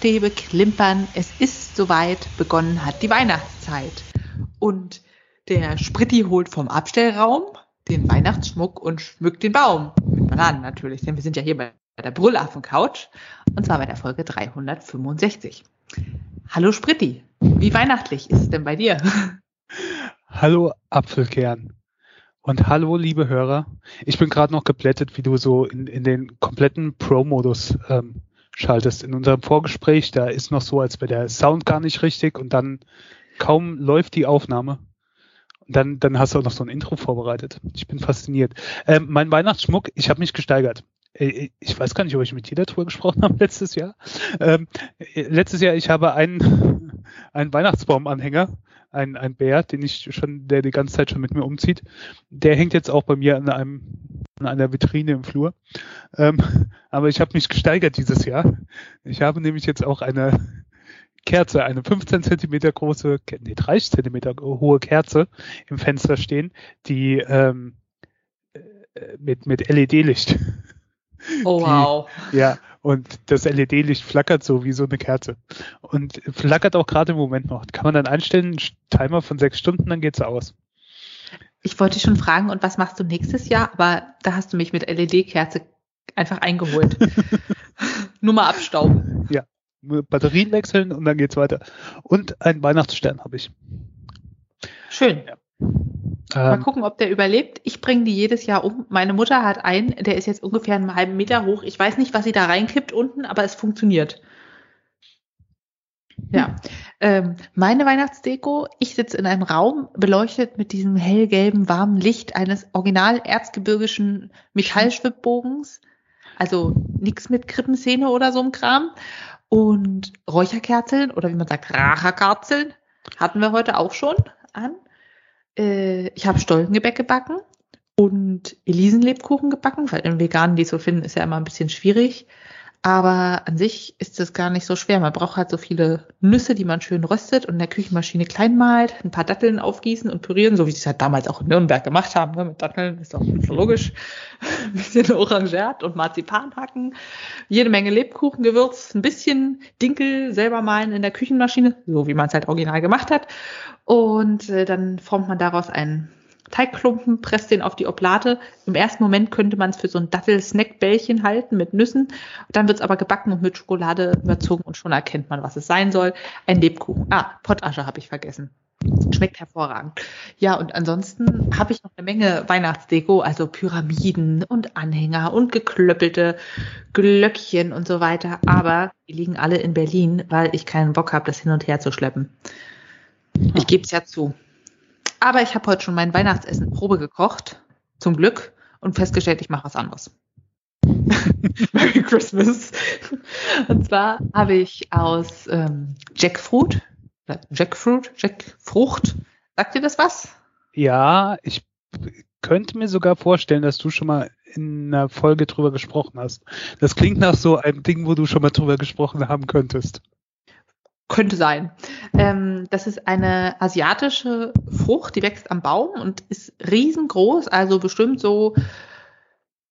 Strickstäbe klimpern, es ist soweit, begonnen hat die Weihnachtszeit. Und der Spritti holt vom Abstellraum den Weihnachtsschmuck und schmückt den Baum. Mit Bananen natürlich, denn wir sind ja hier bei der Brüllaffen-Couch. Und zwar bei der Folge 365. Hallo Spritti, wie weihnachtlich ist es denn bei dir? Hallo Apfelkern. Und hallo, liebe Hörer. Ich bin gerade noch geblättet, wie du so in, in den kompletten Pro-Modus ähm, schaltest. In unserem Vorgespräch, da ist noch so, als wäre der Sound gar nicht richtig und dann kaum läuft die Aufnahme. Und dann, dann hast du auch noch so ein Intro vorbereitet. Ich bin fasziniert. Ähm, mein Weihnachtsschmuck, ich habe mich gesteigert. Äh, ich weiß gar nicht, ob ich mit dir darüber gesprochen habe letztes Jahr. Ähm, äh, letztes Jahr, ich habe einen, einen Weihnachtsbaumanhänger ein, ein Bär, den ich schon, der die ganze Zeit schon mit mir umzieht. Der hängt jetzt auch bei mir an einem, an einer Vitrine im Flur. Ähm, aber ich habe mich gesteigert dieses Jahr. Ich habe nämlich jetzt auch eine Kerze, eine 15 Zentimeter große, nee, 30 Zentimeter hohe Kerze im Fenster stehen, die ähm, äh, mit, mit LED-Licht. Oh wow. Die, ja, und das LED-Licht flackert so wie so eine Kerze. Und flackert auch gerade im Moment noch. Kann man dann einstellen, Timer von sechs Stunden, dann geht's aus. Ich wollte schon fragen, und was machst du nächstes Jahr? Aber da hast du mich mit LED-Kerze einfach eingeholt. Nur mal abstauben. Ja, Batterien wechseln und dann geht's weiter. Und einen Weihnachtsstern habe ich. Schön. Ja. Mal ähm, gucken, ob der überlebt. Ich bringe die jedes Jahr um. Meine Mutter hat einen, der ist jetzt ungefähr einen halben Meter hoch. Ich weiß nicht, was sie da reinkippt unten, aber es funktioniert. Ja, ähm, meine Weihnachtsdeko, ich sitze in einem Raum, beleuchtet mit diesem hellgelben, warmen Licht eines original erzgebirgischen Metallschwibbogens. Also nichts mit Krippenszene oder so ein Kram. Und Räucherkerzeln oder wie man sagt, Racherkerzeln hatten wir heute auch schon an. Äh, ich habe Stollengebäck gebacken und Elisenlebkuchen gebacken, weil im Veganen die zu finden ist ja immer ein bisschen schwierig. Aber an sich ist das gar nicht so schwer. Man braucht halt so viele Nüsse, die man schön röstet und in der Küchenmaschine klein malt, ein paar Datteln aufgießen und pürieren, so wie sie es halt damals auch in Nürnberg gemacht haben. Ne? Mit Datteln ist so logisch. ein bisschen Orangert und Marzipan hacken. Jede Menge Lebkuchengewürz, ein bisschen Dinkel selber malen in der Küchenmaschine, so wie man es halt original gemacht hat. Und äh, dann formt man daraus einen Teigklumpen, presst den auf die Oblate. Im ersten Moment könnte man es für so ein Dattel-Snackbällchen halten mit Nüssen. Dann wird es aber gebacken und mit Schokolade überzogen und schon erkennt man, was es sein soll. Ein Lebkuchen. Ah, Pottasche habe ich vergessen. Schmeckt hervorragend. Ja, und ansonsten habe ich noch eine Menge Weihnachtsdeko, also Pyramiden und Anhänger und geklöppelte Glöckchen und so weiter. Aber die liegen alle in Berlin, weil ich keinen Bock habe, das hin und her zu schleppen. Ich gebe es ja zu. Aber ich habe heute schon mein Weihnachtsessen Probe gekocht, zum Glück, und festgestellt, ich mache was anderes. Merry Christmas. Und zwar habe ich aus ähm, Jackfruit, Jackfruit, Jackfrucht, sagt dir das was? Ja, ich könnte mir sogar vorstellen, dass du schon mal in einer Folge drüber gesprochen hast. Das klingt nach so einem Ding, wo du schon mal drüber gesprochen haben könntest. Könnte sein. Ähm, das ist eine asiatische Frucht, die wächst am Baum und ist riesengroß, also bestimmt so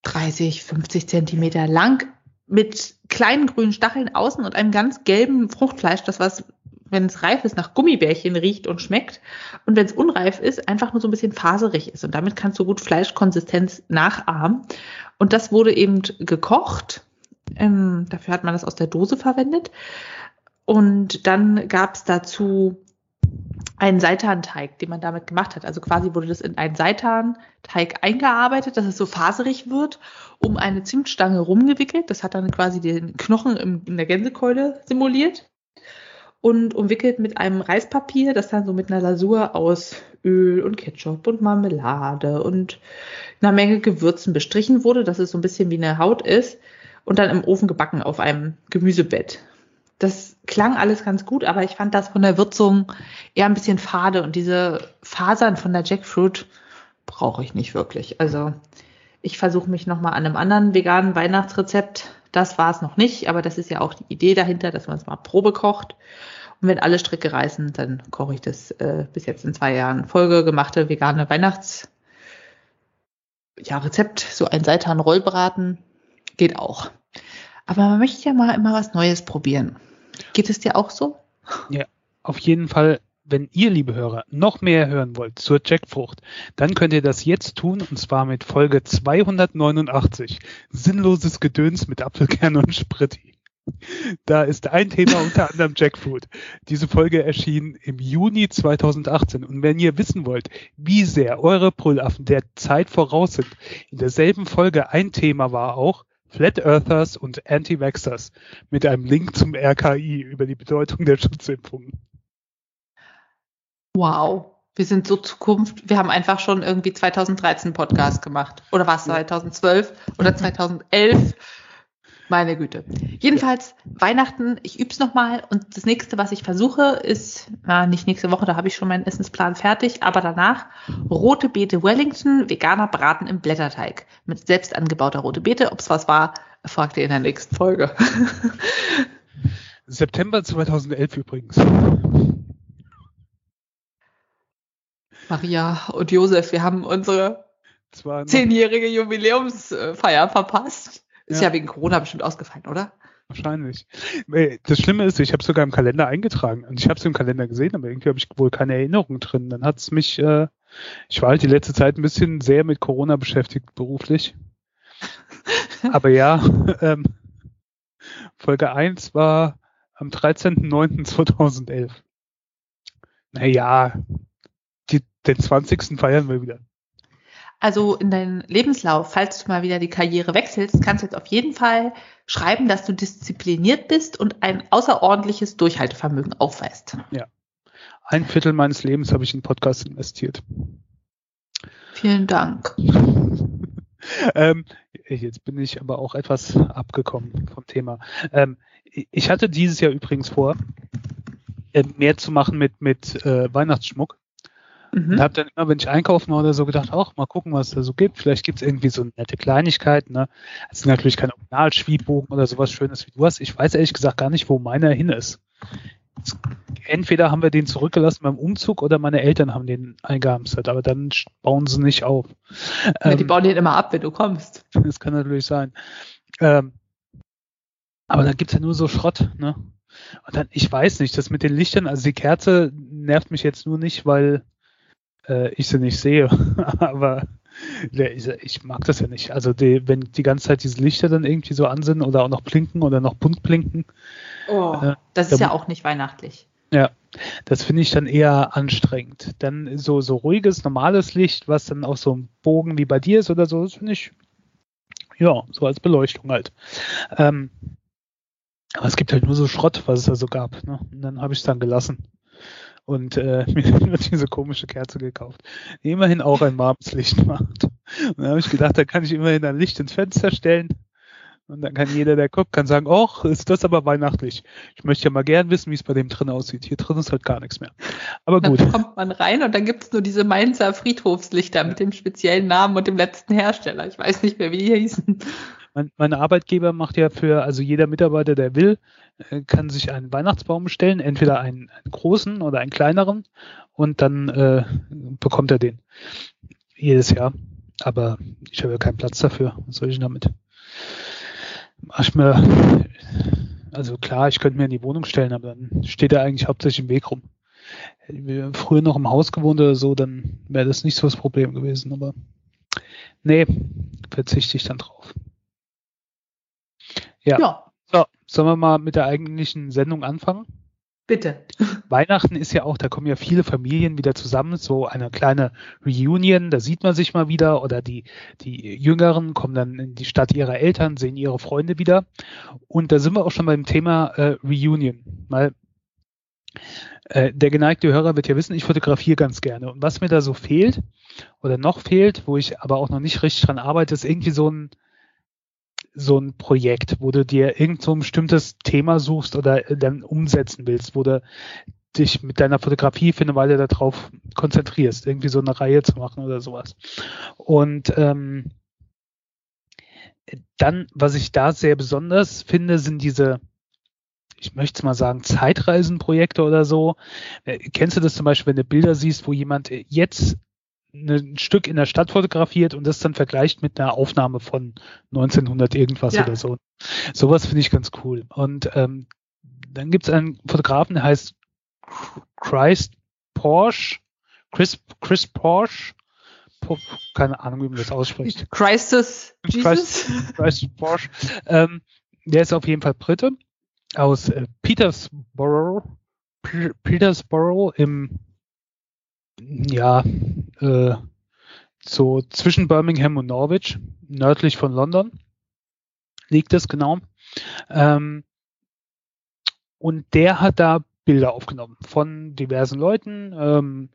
30, 50 Zentimeter lang, mit kleinen grünen Stacheln außen und einem ganz gelben Fruchtfleisch, das was, wenn es reif ist, nach Gummibärchen riecht und schmeckt. Und wenn es unreif ist, einfach nur so ein bisschen faserig ist. Und damit kannst du gut Fleischkonsistenz nachahmen. Und das wurde eben gekocht. Ähm, dafür hat man das aus der Dose verwendet. Und dann gab es dazu einen Seitanteig, den man damit gemacht hat. Also quasi wurde das in einen Seitanteig eingearbeitet, dass es so faserig wird, um eine Zimtstange rumgewickelt. Das hat dann quasi den Knochen in der Gänsekeule simuliert und umwickelt mit einem Reispapier, das dann so mit einer Lasur aus Öl und Ketchup und Marmelade und einer Menge Gewürzen bestrichen wurde, dass es so ein bisschen wie eine Haut ist und dann im Ofen gebacken auf einem Gemüsebett das klang alles ganz gut, aber ich fand das von der Würzung eher ein bisschen fade und diese Fasern von der Jackfruit brauche ich nicht wirklich. Also ich versuche mich nochmal an einem anderen veganen Weihnachtsrezept. Das war es noch nicht, aber das ist ja auch die Idee dahinter, dass man es mal Probe kocht. Und wenn alle Stricke reißen, dann koche ich das äh, bis jetzt in zwei Jahren Folge gemachte vegane Weihnachts ja, so ein Seitan-Rollbraten geht auch. Aber man möchte ja mal immer was Neues probieren. Geht es dir auch so? Ja, auf jeden Fall wenn ihr, liebe Hörer, noch mehr hören wollt zur Jackfrucht, dann könnt ihr das jetzt tun und zwar mit Folge 289. Sinnloses Gedöns mit Apfelkern und Spritti. Da ist ein Thema unter anderem Jackfruit. Diese Folge erschien im Juni 2018. Und wenn ihr wissen wollt, wie sehr eure Brüllaffen der Zeit voraus sind, in derselben Folge ein Thema war auch Flat Earthers und Anti-Vaxxers mit einem Link zum RKI über die Bedeutung der Schutzimpfungen. Wow. Wir sind so Zukunft. Wir haben einfach schon irgendwie 2013 Podcast gemacht. Oder war es 2012 oder 2011? Meine Güte. Jedenfalls Weihnachten, ich üb's nochmal und das nächste, was ich versuche, ist, na, nicht nächste Woche, da habe ich schon meinen Essensplan fertig, aber danach rote Beete Wellington, veganer Braten im Blätterteig mit selbst angebauter rote Beete. Ob's was war, fragt ihr in der nächsten Folge. September 2011 übrigens. Maria und Josef, wir haben unsere zehnjährige Jubiläumsfeier verpasst. Ist ja. ja wegen Corona bestimmt ausgefallen, oder? Wahrscheinlich. Das Schlimme ist, ich habe sogar im Kalender eingetragen und ich habe es im Kalender gesehen, aber irgendwie habe ich wohl keine Erinnerung drin. Dann hat es mich, äh, ich war halt die letzte Zeit ein bisschen sehr mit Corona beschäftigt beruflich. aber ja, ähm, Folge 1 war am 13.09.2011. Naja, den 20. feiern wir wieder. Also in deinem Lebenslauf, falls du mal wieder die Karriere wechselst, kannst du jetzt auf jeden Fall schreiben, dass du diszipliniert bist und ein außerordentliches Durchhaltevermögen aufweist. Ja. Ein Viertel meines Lebens habe ich in Podcast investiert. Vielen Dank. ähm, jetzt bin ich aber auch etwas abgekommen vom Thema. Ähm, ich hatte dieses Jahr übrigens vor, äh, mehr zu machen mit, mit äh, Weihnachtsschmuck. Mhm. Und habe dann immer, wenn ich einkaufen war oder so, gedacht, ach, mal gucken, was es da so gibt. Vielleicht gibt es irgendwie so nette Kleinigkeiten. Ne? Es sind natürlich keine Originalschwiebbogen oder sowas Schönes wie du hast. Ich weiß ehrlich gesagt gar nicht, wo meiner hin ist. Entweder haben wir den zurückgelassen beim Umzug oder meine Eltern haben den eingehamstert, aber dann bauen sie nicht auf. Ja, ähm, die bauen den immer ab, wenn du kommst. Das kann natürlich sein. Ähm, aber da gibt's ja nur so Schrott, ne? Und dann, ich weiß nicht, das mit den Lichtern, also die Kerze nervt mich jetzt nur nicht, weil äh, ich sie nicht sehe. Aber ich mag das ja nicht. Also die, wenn die ganze Zeit diese Lichter dann irgendwie so an sind oder auch noch blinken oder noch bunt blinken. Oh, äh, das ist ja auch nicht weihnachtlich. Ja, das finde ich dann eher anstrengend. Dann so, so ruhiges, normales Licht, was dann auch so ein Bogen wie bei dir ist oder so, das finde ich, ja, so als Beleuchtung halt. Ähm, aber es gibt halt nur so Schrott, was es da so gab. Ne? Und dann habe ich es dann gelassen und äh, mir nur diese komische Kerze gekauft, die immerhin auch ein warmes Licht macht. Und dann habe ich gedacht, da kann ich immerhin ein Licht ins Fenster stellen und dann kann jeder, der guckt, kann sagen, ach, ist das aber weihnachtlich. Ich möchte ja mal gern wissen, wie es bei dem drin aussieht. Hier drin ist halt gar nichts mehr. Aber gut. Dann kommt man rein und dann gibt es nur diese Mainzer Friedhofslichter mit dem speziellen Namen und dem letzten Hersteller. Ich weiß nicht mehr, wie die hießen. Mein, mein Arbeitgeber macht ja für, also jeder Mitarbeiter, der will, äh, kann sich einen Weihnachtsbaum bestellen, entweder einen, einen großen oder einen kleineren und dann äh, bekommt er den jedes Jahr. Aber ich habe ja keinen Platz dafür. Was soll ich damit? Mach ich mir, also klar, ich könnte mir in die Wohnung stellen, aber dann steht er eigentlich hauptsächlich im Weg rum. Hätten wir früher noch im Haus gewohnt oder so, dann wäre das nicht so das Problem gewesen, aber nee, verzichte ich dann drauf. Ja. ja. So, sollen wir mal mit der eigentlichen Sendung anfangen? Bitte. Weihnachten ist ja auch, da kommen ja viele Familien wieder zusammen, so eine kleine Reunion, da sieht man sich mal wieder oder die, die Jüngeren kommen dann in die Stadt ihrer Eltern, sehen ihre Freunde wieder. Und da sind wir auch schon beim Thema äh, Reunion. Weil äh, der geneigte Hörer wird ja wissen, ich fotografiere ganz gerne. Und was mir da so fehlt oder noch fehlt, wo ich aber auch noch nicht richtig dran arbeite, ist irgendwie so ein so ein Projekt, wo du dir irgend so ein bestimmtes Thema suchst oder dann umsetzen willst, wo du dich mit deiner Fotografie für eine Weile darauf konzentrierst, irgendwie so eine Reihe zu machen oder sowas. Und ähm, dann, was ich da sehr besonders finde, sind diese, ich möchte mal sagen, Zeitreisenprojekte oder so. Äh, kennst du das zum Beispiel, wenn du Bilder siehst, wo jemand jetzt ein Stück in der Stadt fotografiert und das dann vergleicht mit einer Aufnahme von 1900 irgendwas ja. oder so. Sowas finde ich ganz cool. Und ähm, dann gibt es einen Fotografen, der heißt Christ Porsche, Chris, Chris Porsche, keine Ahnung, wie man das ausspricht. Christus Jesus? Christ, Christ Porsche. Ähm, der ist auf jeden Fall Brite aus äh, Petersborough, P Petersborough im ja, äh, so zwischen Birmingham und Norwich, nördlich von London liegt es genau. Ähm, und der hat da Bilder aufgenommen von diversen Leuten ähm,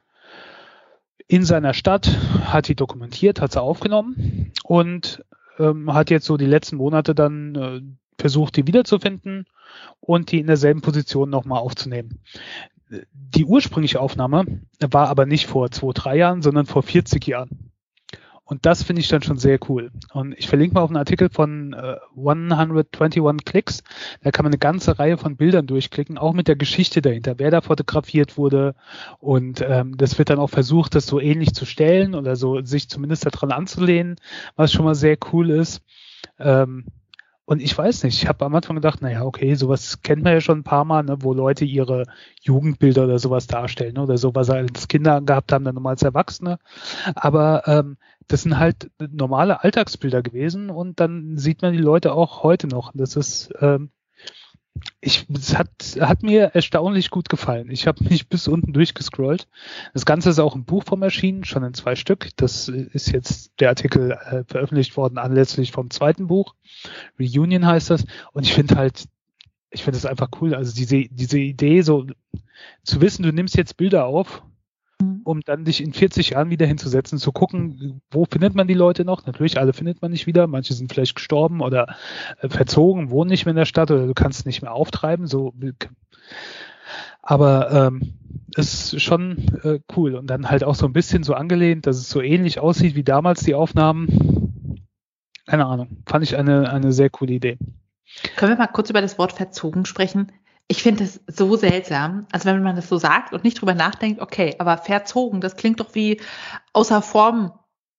in seiner Stadt, hat die dokumentiert, hat sie aufgenommen und ähm, hat jetzt so die letzten Monate dann äh, versucht, die wiederzufinden und die in derselben Position nochmal aufzunehmen. Die ursprüngliche Aufnahme war aber nicht vor zwei, drei Jahren, sondern vor 40 Jahren. Und das finde ich dann schon sehr cool. Und ich verlinke mal auf einen Artikel von äh, 121 Clicks. Da kann man eine ganze Reihe von Bildern durchklicken, auch mit der Geschichte dahinter, wer da fotografiert wurde. Und ähm, das wird dann auch versucht, das so ähnlich zu stellen oder so sich zumindest daran anzulehnen, was schon mal sehr cool ist. Ähm, und ich weiß nicht, ich habe am Anfang gedacht, naja, okay, sowas kennt man ja schon ein paar Mal, ne, wo Leute ihre Jugendbilder oder sowas darstellen ne, oder so, was sie als Kinder gehabt haben, dann nochmal als Erwachsene. Aber ähm, das sind halt normale Alltagsbilder gewesen und dann sieht man die Leute auch heute noch. Das ist ähm, ich, es hat, hat mir erstaunlich gut gefallen. Ich habe mich bis unten durchgescrollt. Das Ganze ist auch im Buchform erschienen, schon in zwei Stück. Das ist jetzt der Artikel äh, veröffentlicht worden anlässlich vom zweiten Buch. Reunion heißt das. Und ich finde halt, ich finde es einfach cool. Also diese, diese Idee, so zu wissen, du nimmst jetzt Bilder auf. Um dann dich in 40 Jahren wieder hinzusetzen, zu gucken, wo findet man die Leute noch? Natürlich, alle findet man nicht wieder. Manche sind vielleicht gestorben oder äh, verzogen, wohnen nicht mehr in der Stadt oder du kannst nicht mehr auftreiben. So, aber ähm, ist schon äh, cool und dann halt auch so ein bisschen so angelehnt, dass es so ähnlich aussieht wie damals die Aufnahmen. Keine Ahnung, fand ich eine eine sehr coole Idee. Können wir mal kurz über das Wort verzogen sprechen? Ich finde es so seltsam, also wenn man das so sagt und nicht drüber nachdenkt, okay, aber verzogen, das klingt doch wie außer Form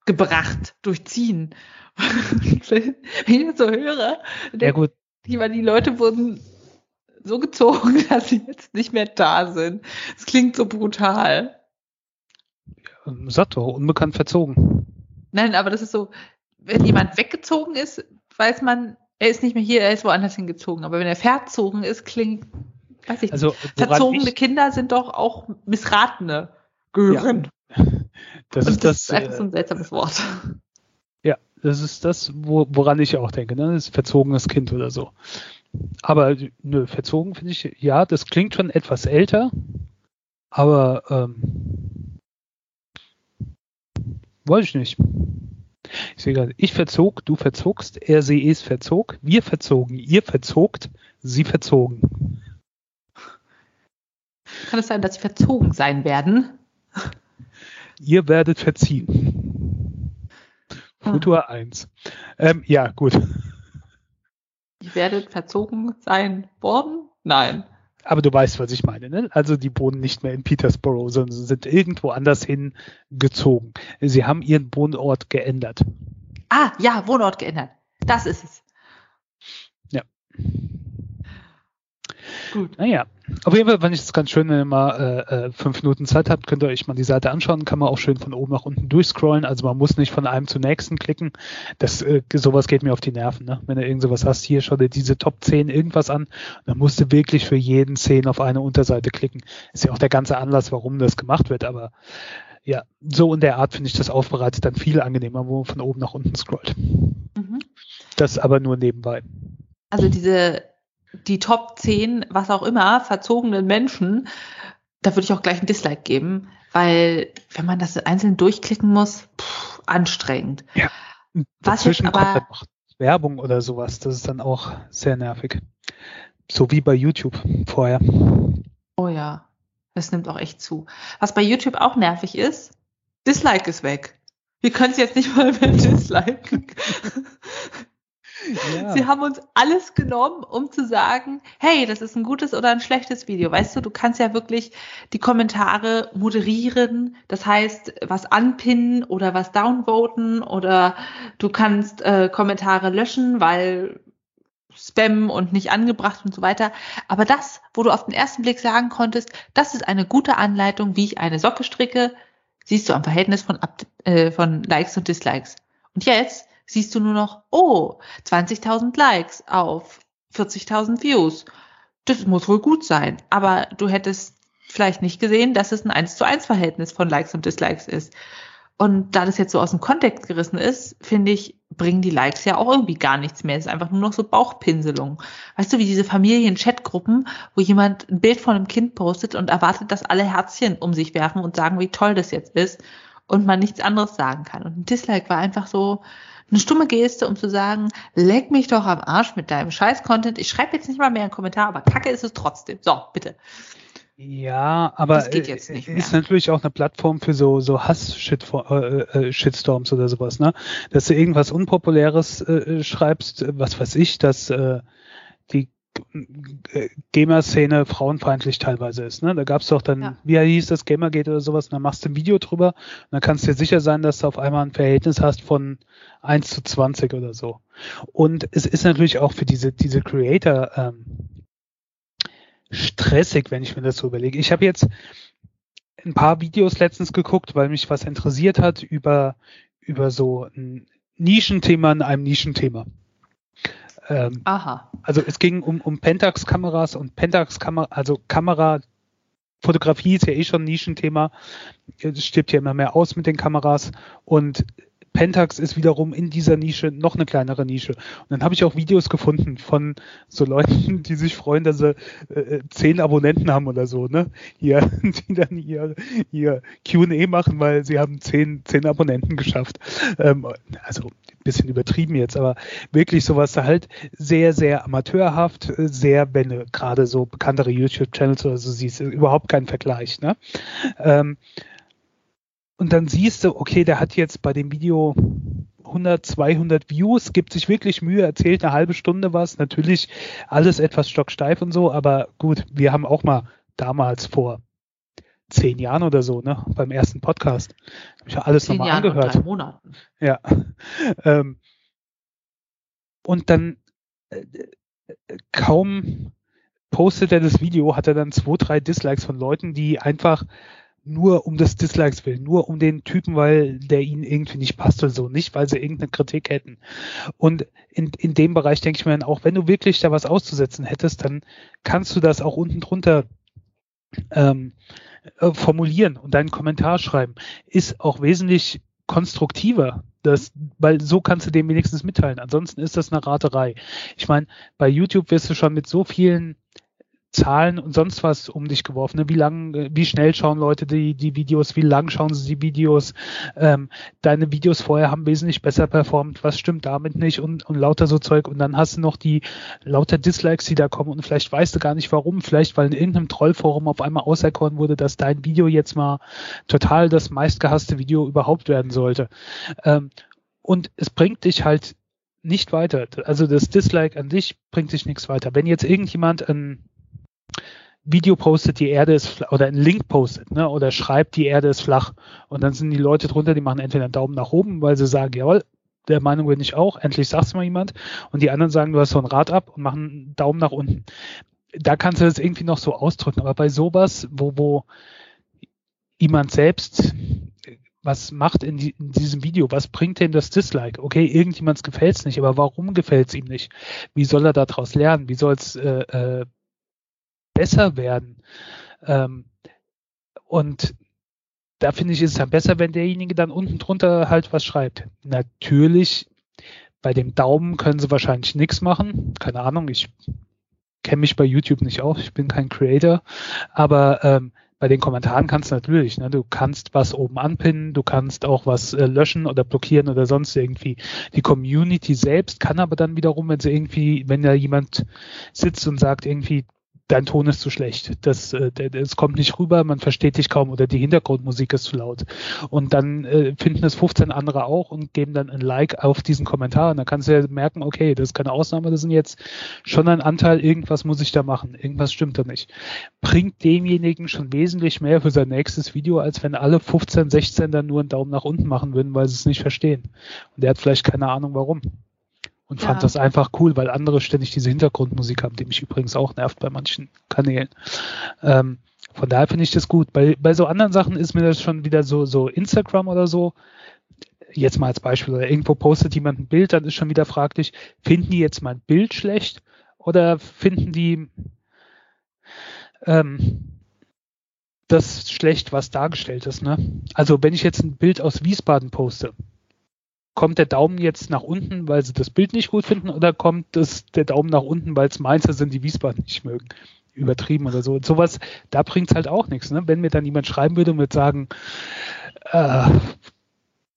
gebracht, durchziehen. wenn ich das so höre, ja, gut. Die, die Leute wurden so gezogen, dass sie jetzt nicht mehr da sind. Das klingt so brutal. Doch, unbekannt verzogen. Nein, aber das ist so, wenn jemand weggezogen ist, weiß man, er ist nicht mehr hier, er ist woanders hingezogen. Aber wenn er verzogen ist, klingt, weiß ich also, nicht. Verzogene ich, Kinder sind doch auch Missratene. Gehören. Ja. Das ist das, das ist einfach so ein seltsames Wort. Ja, das ist das, wo, woran ich auch denke, ne? Das ist verzogenes Kind oder so. Aber nö, verzogen finde ich, ja, das klingt schon etwas älter, aber ähm, wollte ich nicht. Ich sehe gerade, ich verzog, du verzogst, er, sie, es verzog, wir verzogen, ihr verzogt, sie verzogen. Kann es sein, dass sie verzogen sein werden? Ihr werdet verziehen. Ah. Futur 1. Ähm, ja, gut. Ihr werdet verzogen sein worden? Nein. Aber du weißt, was ich meine. Ne? Also die wohnen nicht mehr in Petersboro, sondern sind irgendwo anders hingezogen. Sie haben ihren Wohnort geändert. Ah, ja, Wohnort geändert. Das ist es. Gut. Naja, auf jeden Fall fand ich es ganz schön, wenn ihr mal äh, äh, fünf Minuten Zeit habt, könnt ihr euch mal die Seite anschauen, kann man auch schön von oben nach unten durchscrollen. Also man muss nicht von einem zum nächsten klicken. Das äh, sowas geht mir auf die Nerven, ne? Wenn du irgend sowas hast, hier schau dir diese Top 10 irgendwas an, dann musst du wirklich für jeden 10 auf eine Unterseite klicken. Ist ja auch der ganze Anlass, warum das gemacht wird, aber ja, so in der Art finde ich das aufbereitet dann viel angenehmer, wo man von oben nach unten scrollt. Mhm. Das aber nur nebenbei. Also diese die Top 10, was auch immer, verzogenen Menschen, da würde ich auch gleich ein Dislike geben, weil wenn man das einzeln durchklicken muss, pff, anstrengend. Ja. Was Dazwischen aber, kommt dann noch Werbung oder sowas, das ist dann auch sehr nervig. So wie bei YouTube vorher. Oh ja, das nimmt auch echt zu. Was bei YouTube auch nervig ist, Dislike ist weg. Wir können es jetzt nicht mal mehr disliken. Ja. Sie haben uns alles genommen, um zu sagen, hey, das ist ein gutes oder ein schlechtes Video. Weißt du, du kannst ja wirklich die Kommentare moderieren, das heißt, was anpinnen oder was downvoten oder du kannst äh, Kommentare löschen, weil Spam und nicht angebracht und so weiter. Aber das, wo du auf den ersten Blick sagen konntest, das ist eine gute Anleitung, wie ich eine Socke stricke, siehst du am Verhältnis von, äh, von Likes und Dislikes. Und jetzt siehst du nur noch, oh, 20.000 Likes auf 40.000 Views. Das muss wohl gut sein. Aber du hättest vielleicht nicht gesehen, dass es ein 1 zu 1 Verhältnis von Likes und Dislikes ist. Und da das jetzt so aus dem Kontext gerissen ist, finde ich, bringen die Likes ja auch irgendwie gar nichts mehr. Es ist einfach nur noch so Bauchpinselung. Weißt du, wie diese Familien-Chatgruppen, wo jemand ein Bild von einem Kind postet und erwartet, dass alle Herzchen um sich werfen und sagen, wie toll das jetzt ist und man nichts anderes sagen kann. Und ein Dislike war einfach so eine stumme Geste, um zu sagen, leck mich doch am Arsch mit deinem Scheiß-Content. Ich schreibe jetzt nicht mal mehr einen Kommentar, aber kacke ist es trotzdem. So, bitte. Ja, aber das geht jetzt nicht mehr. ist natürlich auch eine Plattform für so so Hass-Shitstorms äh, äh, oder sowas, ne? Dass du irgendwas Unpopuläres äh, schreibst, was weiß ich, dass äh, die äh, Gamer-Szene frauenfeindlich teilweise ist. Ne? Da gab es doch dann, ja. wie hieß das, Gamergate oder sowas, und dann machst du ein Video drüber und dann kannst du dir sicher sein, dass du auf einmal ein Verhältnis hast von 1 zu 20 oder so. Und es ist natürlich auch für diese, diese Creator ähm, stressig, wenn ich mir das so überlege. Ich habe jetzt ein paar Videos letztens geguckt, weil mich was interessiert hat über, über so ein Nischenthema in einem Nischenthema. Ähm, Aha. Also es ging um, um Pentax-Kameras und Pentax-Kamera, also Kamera, Fotografie ist ja eh schon ein Nischenthema. Es stirbt ja immer mehr aus mit den Kameras und Pentax ist wiederum in dieser Nische noch eine kleinere Nische. Und dann habe ich auch Videos gefunden von so Leuten, die sich freuen, dass sie äh, zehn Abonnenten haben oder so, ne? Hier, die dann ihr, ihr QA machen, weil sie haben zehn, zehn Abonnenten geschafft. Ähm, also ein bisschen übertrieben jetzt, aber wirklich sowas halt sehr, sehr amateurhaft, sehr, wenn gerade so bekanntere YouTube-Channels oder so siehst, überhaupt kein Vergleich, ne? Ähm, und dann siehst du, okay, der hat jetzt bei dem Video 100, 200 Views, gibt sich wirklich Mühe, erzählt eine halbe Stunde was. Natürlich alles etwas stocksteif und so, aber gut, wir haben auch mal damals vor zehn Jahren oder so, ne, beim ersten Podcast, habe ich ja alles nochmal angehört. Und drei Monaten. Ja. Ähm, und dann äh, äh, kaum postet er das Video, hat er dann zwei, drei Dislikes von Leuten, die einfach nur um des Dislikes willen, nur um den Typen, weil der ihnen irgendwie nicht passt oder so, nicht weil sie irgendeine Kritik hätten. Und in, in dem Bereich denke ich mir dann auch, wenn du wirklich da was auszusetzen hättest, dann kannst du das auch unten drunter ähm, äh, formulieren und deinen Kommentar schreiben. Ist auch wesentlich konstruktiver. Das, weil so kannst du dem wenigstens mitteilen. Ansonsten ist das eine Raterei. Ich meine, bei YouTube wirst du schon mit so vielen Zahlen und sonst was um dich geworfen. Ne? Wie lang, wie schnell schauen Leute die, die Videos, wie lang schauen sie die Videos, ähm, deine Videos vorher haben wesentlich besser performt, was stimmt damit nicht und, und lauter so Zeug und dann hast du noch die lauter Dislikes, die da kommen und vielleicht weißt du gar nicht warum, vielleicht weil in irgendeinem Trollforum auf einmal auserkoren wurde, dass dein Video jetzt mal total das meistgehasste Video überhaupt werden sollte. Ähm, und es bringt dich halt nicht weiter. Also das Dislike an dich bringt dich nichts weiter. Wenn jetzt irgendjemand ein Video postet, die Erde ist flach, oder einen Link postet, ne, oder schreibt, die Erde ist flach. Und dann sind die Leute drunter, die machen entweder einen Daumen nach oben, weil sie sagen, jawohl, der Meinung bin ich auch, endlich sagt's mal jemand. Und die anderen sagen, du hast so ein Rad ab und machen einen Daumen nach unten. Da kannst du das irgendwie noch so ausdrücken. Aber bei sowas, wo, wo jemand selbst was macht in, die, in, diesem Video? Was bringt dem das Dislike? Okay, irgendjemands gefällt's nicht, aber warum gefällt's ihm nicht? Wie soll er daraus lernen? Wie soll's äh, äh, besser werden. Ähm, und da finde ich, ist es dann besser, wenn derjenige dann unten drunter halt was schreibt. Natürlich, bei dem Daumen können sie wahrscheinlich nichts machen. Keine Ahnung, ich kenne mich bei YouTube nicht aus, ich bin kein Creator, aber ähm, bei den Kommentaren kannst du natürlich, ne, du kannst was oben anpinnen, du kannst auch was äh, löschen oder blockieren oder sonst irgendwie. Die Community selbst kann aber dann wiederum, wenn sie irgendwie, wenn da jemand sitzt und sagt irgendwie, dein Ton ist zu schlecht, das, äh, das kommt nicht rüber, man versteht dich kaum oder die Hintergrundmusik ist zu laut. Und dann äh, finden es 15 andere auch und geben dann ein Like auf diesen Kommentar. Und dann kannst du ja merken, okay, das ist keine Ausnahme, das sind jetzt schon ein Anteil, irgendwas muss ich da machen, irgendwas stimmt da nicht. Bringt demjenigen schon wesentlich mehr für sein nächstes Video, als wenn alle 15, 16 dann nur einen Daumen nach unten machen würden, weil sie es nicht verstehen. Und der hat vielleicht keine Ahnung warum und ja. fand das einfach cool, weil andere ständig diese Hintergrundmusik haben, die mich übrigens auch nervt bei manchen Kanälen. Ähm, von daher finde ich das gut. Bei, bei so anderen Sachen ist mir das schon wieder so, so Instagram oder so. Jetzt mal als Beispiel, oder irgendwo postet jemand ein Bild, dann ist schon wieder fraglich, finden die jetzt mein Bild schlecht oder finden die ähm, das schlecht, was dargestellt ist. Ne? Also wenn ich jetzt ein Bild aus Wiesbaden poste, kommt der Daumen jetzt nach unten, weil sie das Bild nicht gut finden, oder kommt das, der Daumen nach unten, weil es Mainzer sind, die Wiesbaden nicht mögen? Übertrieben oder so. Und sowas, da bringt es halt auch nichts. Ne? Wenn mir dann jemand schreiben würde und würde sagen, äh,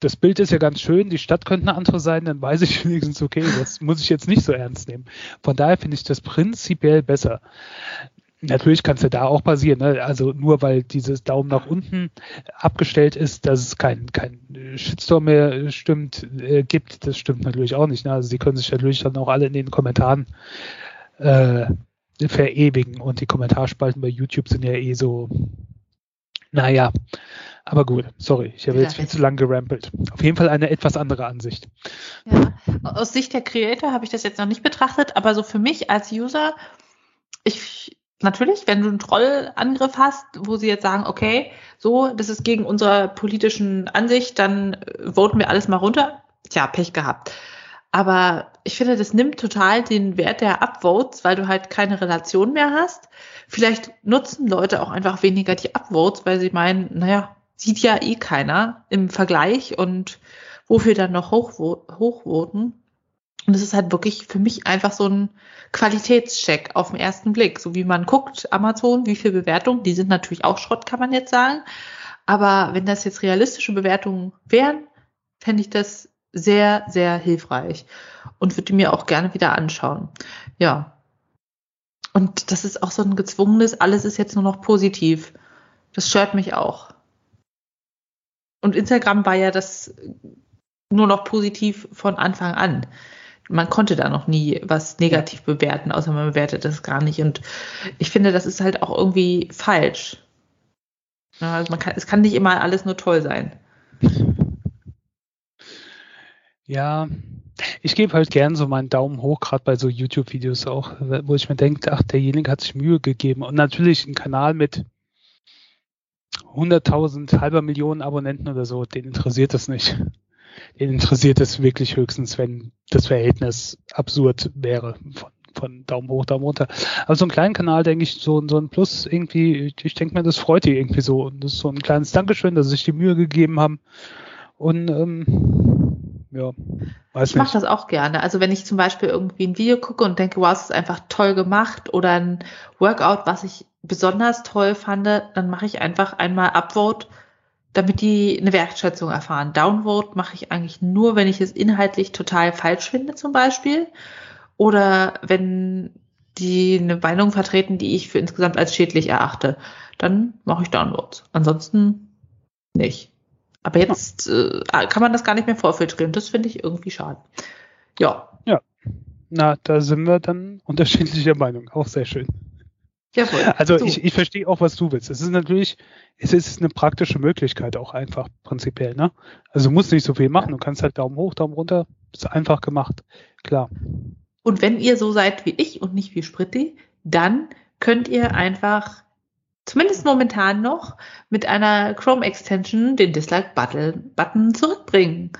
das Bild ist ja ganz schön, die Stadt könnte eine andere sein, dann weiß ich wenigstens, okay, das muss ich jetzt nicht so ernst nehmen. Von daher finde ich das prinzipiell besser. Natürlich kann es ja da auch passieren. Ne? Also nur weil dieses Daumen nach unten abgestellt ist, dass es kein, kein Shitstorm mehr stimmt, äh, gibt, das stimmt natürlich auch nicht. Ne? Also sie können sich natürlich dann auch alle in den Kommentaren äh, verewigen und die Kommentarspalten bei YouTube sind ja eh so, naja, aber gut, sorry, ich habe jetzt viel zu lang gerampelt. Auf jeden Fall eine etwas andere Ansicht. Ja, aus Sicht der Creator habe ich das jetzt noch nicht betrachtet, aber so für mich als User, ich natürlich, wenn du einen Trollangriff hast, wo sie jetzt sagen, okay, so, das ist gegen unsere politischen Ansicht, dann äh, voten wir alles mal runter. Tja, Pech gehabt. Aber ich finde, das nimmt total den Wert der Upvotes, weil du halt keine Relation mehr hast. Vielleicht nutzen Leute auch einfach weniger die Upvotes, weil sie meinen, naja, sieht ja eh keiner im Vergleich und wofür dann noch hochvoten. Und es ist halt wirklich für mich einfach so ein Qualitätscheck auf den ersten Blick. So wie man guckt, Amazon, wie viel Bewertungen, die sind natürlich auch Schrott, kann man jetzt sagen. Aber wenn das jetzt realistische Bewertungen wären, fände ich das sehr, sehr hilfreich und würde mir auch gerne wieder anschauen. Ja. Und das ist auch so ein gezwungenes, alles ist jetzt nur noch positiv. Das stört mich auch. Und Instagram war ja das nur noch positiv von Anfang an man konnte da noch nie was negativ bewerten, außer man bewertet das gar nicht. Und ich finde, das ist halt auch irgendwie falsch. Also man kann, es kann nicht immer alles nur toll sein. Ja, ich gebe halt gern so meinen Daumen hoch, gerade bei so YouTube-Videos auch, wo ich mir denke, ach, derjenige hat sich Mühe gegeben. Und natürlich ein Kanal mit 100.000, halber Millionen Abonnenten oder so, den interessiert das nicht den interessiert es wirklich höchstens, wenn das Verhältnis absurd wäre von, von Daumen hoch, Daumen runter. Aber so einen kleinen Kanal, denke ich, so, so ein Plus irgendwie, ich denke mir, das freut die irgendwie so. Und das ist so ein kleines Dankeschön, dass sie sich die Mühe gegeben haben. Und ähm, ja, weiß ich mache das auch gerne. Also wenn ich zum Beispiel irgendwie ein Video gucke und denke, wow, es ist einfach toll gemacht oder ein Workout, was ich besonders toll fand, dann mache ich einfach einmal Upvote damit die eine Wertschätzung erfahren. Downvote mache ich eigentlich nur, wenn ich es inhaltlich total falsch finde, zum Beispiel. Oder wenn die eine Meinung vertreten, die ich für insgesamt als schädlich erachte, dann mache ich Downvotes. Ansonsten nicht. Aber jetzt äh, kann man das gar nicht mehr vorfiltrieren. Das finde ich irgendwie schade. Ja. Ja. Na, da sind wir dann unterschiedlicher Meinung. Auch sehr schön. Jawohl. Also ich, ich verstehe auch, was du willst. Es ist natürlich, es ist eine praktische Möglichkeit auch einfach prinzipiell, ne? Also du musst nicht so viel machen. Du kannst halt Daumen hoch, Daumen runter. Ist einfach gemacht. Klar. Und wenn ihr so seid wie ich und nicht wie Spritti, dann könnt ihr einfach, zumindest momentan noch, mit einer Chrome Extension den Dislike-Button zurückbringen.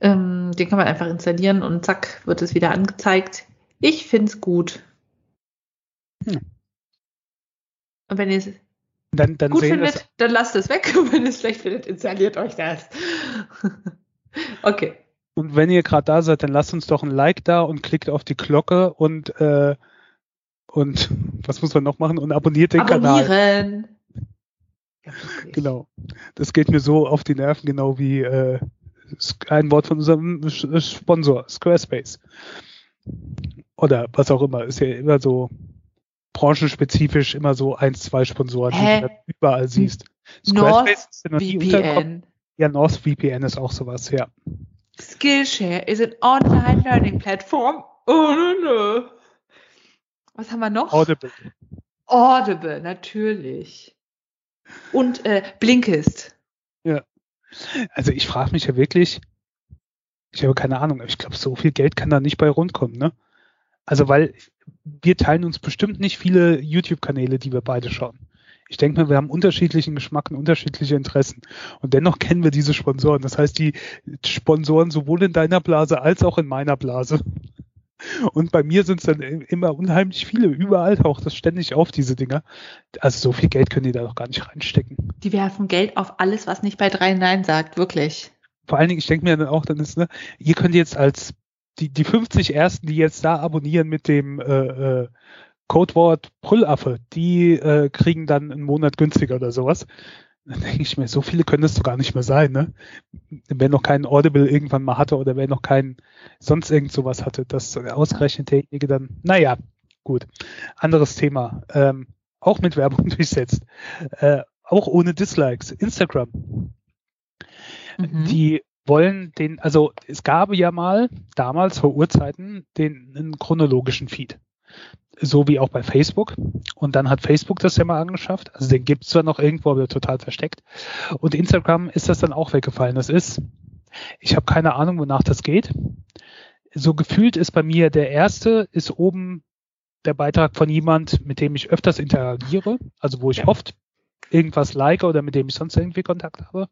Ähm, den kann man einfach installieren und zack, wird es wieder angezeigt. Ich find's gut. Hm. Und wenn ihr es dann, dann gut findet, dann lasst es weg. Und wenn ihr es schlecht findet, installiert euch das. okay. Und wenn ihr gerade da seid, dann lasst uns doch ein Like da und klickt auf die Glocke und äh, und was muss man noch machen? Und abonniert den Abonnieren. Kanal. Ja, genau. Das geht mir so auf die Nerven, genau wie äh, ein Wort von unserem Sponsor, Squarespace. Oder was auch immer. Ist ja immer so branchenspezifisch immer so ein, zwei Sponsoren, Hä? die du überall siehst. North ist noch nie untergekommen. VPN. Ja, NordVPN ist auch sowas, ja. Skillshare is an online learning platform. Oh, no, no. Was haben wir noch? Audible. Audible, natürlich. Und äh, Blinkist. Also ich frage mich ja wirklich, ich habe keine Ahnung, ich glaube, so viel Geld kann da nicht bei rundkommen, ne? Also weil wir teilen uns bestimmt nicht viele YouTube-Kanäle, die wir beide schauen. Ich denke mal, wir haben unterschiedlichen Geschmack und unterschiedliche Interessen. Und dennoch kennen wir diese Sponsoren. Das heißt, die Sponsoren sowohl in deiner Blase als auch in meiner Blase. Und bei mir sind es dann immer unheimlich viele. Überall taucht das ständig auf, diese Dinger. Also so viel Geld können die da doch gar nicht reinstecken. Die werfen Geld auf alles, was nicht bei drei Nein sagt, wirklich. Vor allen Dingen, ich denke mir dann auch, dann ist, ne, ihr könnt jetzt als die, die 50 Ersten, die jetzt da abonnieren mit dem äh, äh, Codewort Brüllaffe, die äh, kriegen dann einen Monat günstiger oder sowas. Dann denke ich mir, so viele können es doch gar nicht mehr sein, ne? Wer noch keinen Audible irgendwann mal hatte oder wer noch keinen sonst irgend sowas hatte, dass ausgerechnet derjenige dann, naja, gut. Anderes Thema. Ähm, auch mit Werbung durchsetzt. Äh, auch ohne Dislikes. Instagram. Mhm. Die wollen den, also es gab ja mal damals vor Urzeiten den einen chronologischen Feed. So wie auch bei Facebook. Und dann hat Facebook das ja mal angeschafft. Also den gibt es zwar noch irgendwo, aber total versteckt. Und Instagram ist das dann auch weggefallen. Das ist, ich habe keine Ahnung, wonach das geht. So gefühlt ist bei mir der erste, ist oben der Beitrag von jemand, mit dem ich öfters interagiere, also wo ich Ja. oft irgendwas like oder mit dem ich sonst irgendwie Kontakt habe.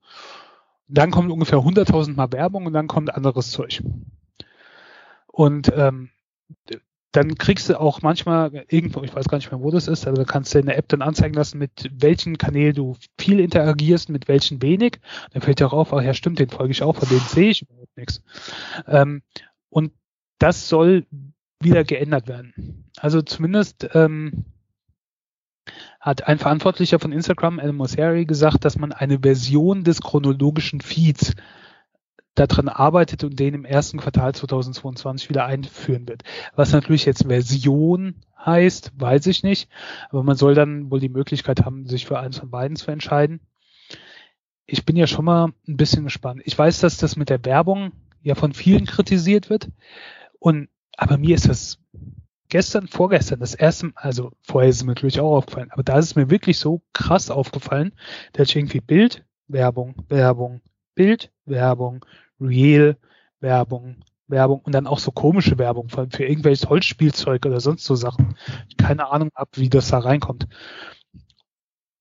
Dann kommt ungefähr 100.000 Mal Werbung und dann kommt anderes Zeug. Und ähm, dann kriegst du auch manchmal irgendwo, ich weiß gar nicht mehr, wo das ist, aber da kannst du in der App dann anzeigen lassen, mit welchen Kanälen du viel interagierst, mit welchen wenig. Dann fällt dir auch auf, ach ja, stimmt, den folge ich auch, von denen sehe ich überhaupt nichts. Ähm, und das soll wieder geändert werden. Also zumindest ähm, hat ein Verantwortlicher von Instagram, Al Mosseri, gesagt, dass man eine Version des chronologischen Feeds daran arbeitet und den im ersten Quartal 2022 wieder einführen wird. Was natürlich jetzt Version heißt, weiß ich nicht, aber man soll dann wohl die Möglichkeit haben, sich für eins von beiden zu entscheiden. Ich bin ja schon mal ein bisschen gespannt. Ich weiß, dass das mit der Werbung ja von vielen kritisiert wird und aber mir ist das gestern, vorgestern das erste Mal, also vorher ist es mir natürlich auch aufgefallen, aber da ist es mir wirklich so krass aufgefallen, dass ich irgendwie Bild, Werbung, Werbung, Bild, Werbung, Real, Werbung, Werbung und dann auch so komische Werbung für, für irgendwelches Holzspielzeug oder sonst so Sachen. Keine Ahnung ab, wie das da reinkommt.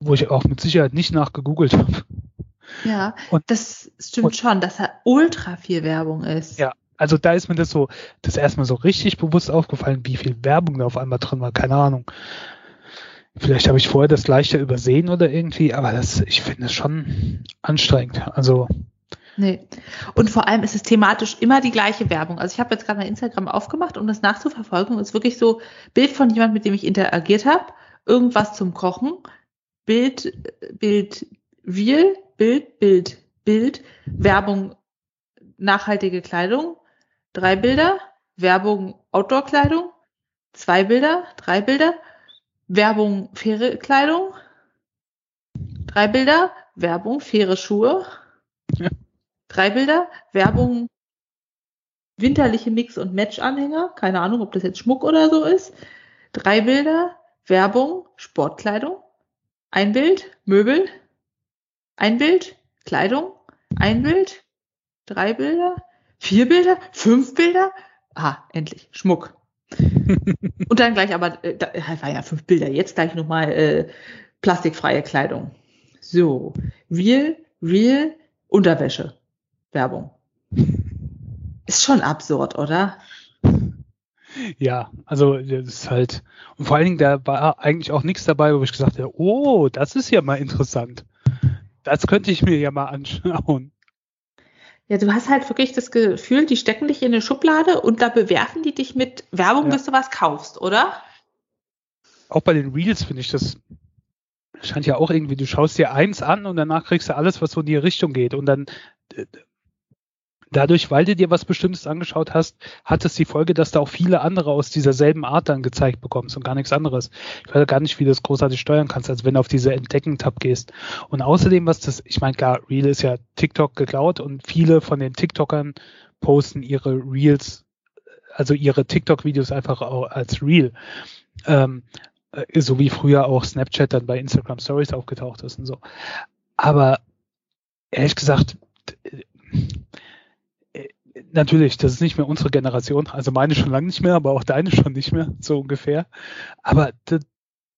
Wo ich auch mit Sicherheit nicht nachgegoogelt habe. Ja, Und- das stimmt und- schon, dass da ultra viel Werbung ist. Ja. Also da ist mir das so, das erstmal so richtig bewusst aufgefallen, wie viel Werbung da auf einmal drin war. Keine Ahnung. Vielleicht habe ich vorher das leichter übersehen oder irgendwie, aber das, ich finde es schon anstrengend. Also Nee. Und vor allem ist es thematisch immer die gleiche Werbung. Also ich habe jetzt gerade mal Instagram aufgemacht, um das nachzuverfolgen. Es ist wirklich so Bild von jemand, mit dem ich interagiert habe, irgendwas zum Kochen, Bild, Bild, Real, Bild, Bild, Bild, Werbung, nachhaltige Kleidung, drei Bilder, Werbung, Outdoor-Kleidung, zwei Bilder, drei Bilder, Werbung, faire Kleidung, drei Bilder, Werbung, faire Schuhe, Ja. drei Bilder, Werbung, winterliche Mix- und Match-Anhänger, keine Ahnung, ob das jetzt Schmuck oder so ist, drei Bilder, Werbung, Sportkleidung, ein Bild, Möbel, ein Bild, Kleidung, ein Bild, drei Bilder, vier Bilder, fünf Bilder, ah, endlich, Schmuck. Und dann gleich aber, äh, da war ja fünf Bilder, jetzt gleich nochmal äh, plastikfreie Kleidung. So, Real, Real, Unterwäsche, Werbung. Ist schon absurd, oder? ja, also das ist halt, und vor allen Dingen, da war eigentlich auch nichts dabei, wo ich gesagt habe, oh, das ist ja mal interessant. Das könnte ich mir ja mal anschauen. Ja, du hast halt wirklich das Gefühl, die stecken dich in eine Schublade und da bewerfen die dich mit Werbung, Ja. bis du was kaufst, oder? Auch bei den Reels finde ich das scheint ja auch irgendwie, du schaust dir eins an und danach kriegst du alles, was so in die Richtung geht. Und dann äh, dadurch, weil du dir was Bestimmtes angeschaut hast, hat es die Folge, dass du auch viele andere aus dieser selben Art dann gezeigt bekommst und gar nichts anderes. Ich weiß gar nicht, wie du das großartig steuern kannst, als wenn du auf diese Entdecken-Tab gehst. Und außerdem, was das, ich meine, klar, Reel ist ja TikTok geklaut und viele von den TikTokern posten ihre Reels, also ihre TikTok-Videos einfach auch als Reel. Ähm, äh, so wie früher auch Snapchat dann bei Instagram Stories aufgetaucht ist und so. Aber ehrlich gesagt, äh, natürlich, das ist nicht mehr unsere Generation, also meine schon lange nicht mehr, aber auch deine schon nicht mehr, so ungefähr. Aber das,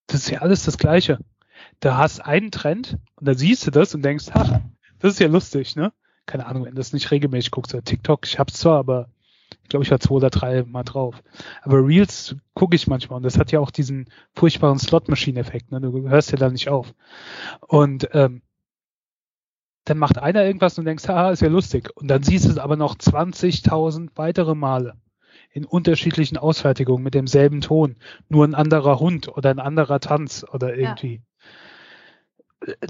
das ist ja alles das Gleiche. Da hast einen Trend und dann siehst du das und denkst, ha, das ist ja lustig, ne? Keine Ahnung, wenn du das nicht regelmäßig guckst, TikTok, ich hab's zwar, aber ich glaube, ich war zwei oder drei Mal drauf. Aber Reels gucke ich manchmal und das hat ja auch diesen furchtbaren Slot-Machine-Effekt. Ne? Du hörst ja da nicht auf. Und ähm, dann macht einer irgendwas und denkst, haha, ist ja lustig. Und dann siehst du es aber noch 20.000 weitere Male in unterschiedlichen Ausfertigungen mit demselben Ton. Nur ein anderer Hund oder ein anderer Tanz oder irgendwie.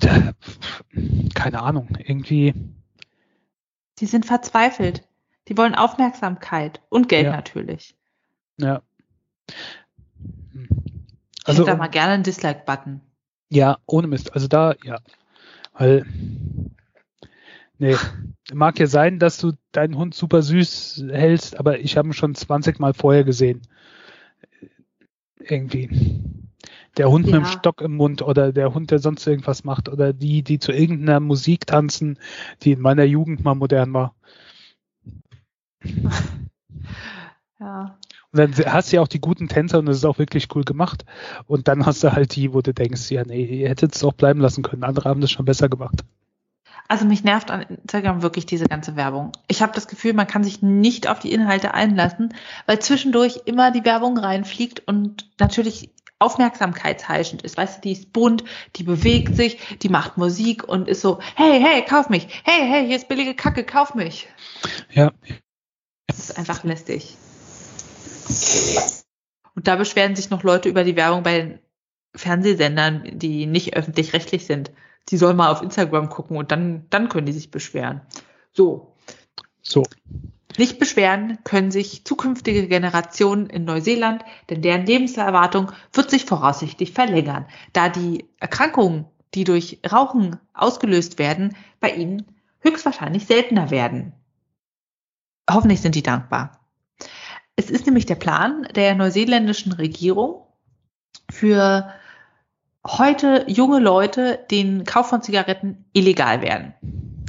Ja. Keine Ahnung, irgendwie. Sie sind verzweifelt. Die wollen Aufmerksamkeit und Geld ja. natürlich. Ja. Also, ich hätte da mal gerne einen Dislike-Button. Ja, ohne Mist. Also da, ja. Weil, nee, mag ja sein, dass du deinen Hund super süß hältst, aber ich habe ihn schon 20 Mal vorher gesehen. Irgendwie. Der Hund ja. mit dem Stock im Mund oder der Hund, der sonst irgendwas macht oder die, die zu irgendeiner Musik tanzen, die in meiner Jugend mal modern war. ja. Und dann hast du ja auch die guten Tänzer und das ist auch wirklich cool gemacht. Und dann hast du halt die, wo du denkst, ja, nee, ihr hättet es auch bleiben lassen können. Andere haben das schon besser gemacht. Also mich nervt an Instagram wirklich diese ganze Werbung. Ich habe das Gefühl, man kann sich nicht auf die Inhalte einlassen, weil zwischendurch immer die Werbung reinfliegt und natürlich aufmerksamkeitsheischend ist. Weißt du, die ist bunt, die bewegt sich, die macht Musik und ist so, hey, hey, kauf mich. Hey, hey, hier ist billige Kacke, kauf mich. Ja, das ist einfach lästig. Und da beschweren sich noch Leute über die Werbung bei Fernsehsendern, die nicht öffentlich-rechtlich sind. Die sollen mal auf Instagram gucken und dann, dann können die sich beschweren. So. So. Nicht beschweren können sich zukünftige Generationen in Neuseeland, denn deren Lebenserwartung wird sich voraussichtlich verlängern, da die Erkrankungen, die durch Rauchen ausgelöst werden, bei ihnen höchstwahrscheinlich seltener werden. Hoffentlich sind die dankbar. Es ist nämlich der Plan der neuseeländischen Regierung für heute junge Leute den Kauf von Zigaretten illegal werden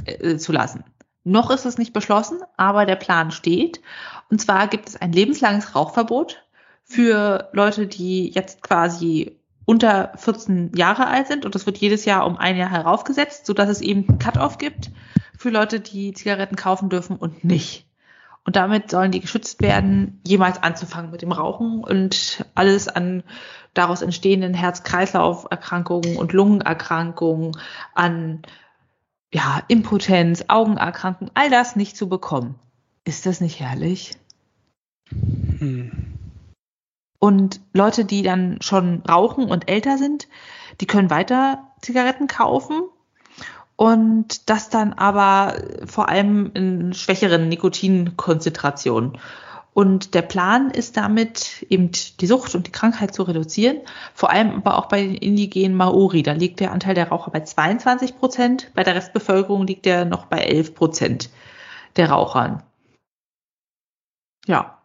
äh, zu lassen. Noch ist es nicht beschlossen, aber der Plan steht. Und zwar gibt es ein lebenslanges Rauchverbot für Leute, die jetzt quasi unter 14 Jahre alt sind. Und das wird jedes Jahr um ein Jahr heraufgesetzt, sodass es eben Cut-off gibt für Leute, die Zigaretten kaufen dürfen und nicht. Und damit sollen die geschützt werden, jemals anzufangen mit dem Rauchen und alles an daraus entstehenden Herz-Kreislauf-Erkrankungen und Lungenerkrankungen, an ja, Impotenz, Augenerkrankungen, all das nicht zu bekommen. Ist das nicht herrlich? Hm. Und Leute, die dann schon rauchen und älter sind, die können weiter Zigaretten kaufen und das dann aber vor allem in schwächeren Nikotinkonzentrationen. Und der Plan ist damit eben die Sucht und die Krankheit zu reduzieren, vor allem aber auch bei den indigenen Maori. Da liegt der Anteil der Raucher bei 22 Prozent, bei der Restbevölkerung liegt er noch bei 11 Prozent der Rauchern. Ja.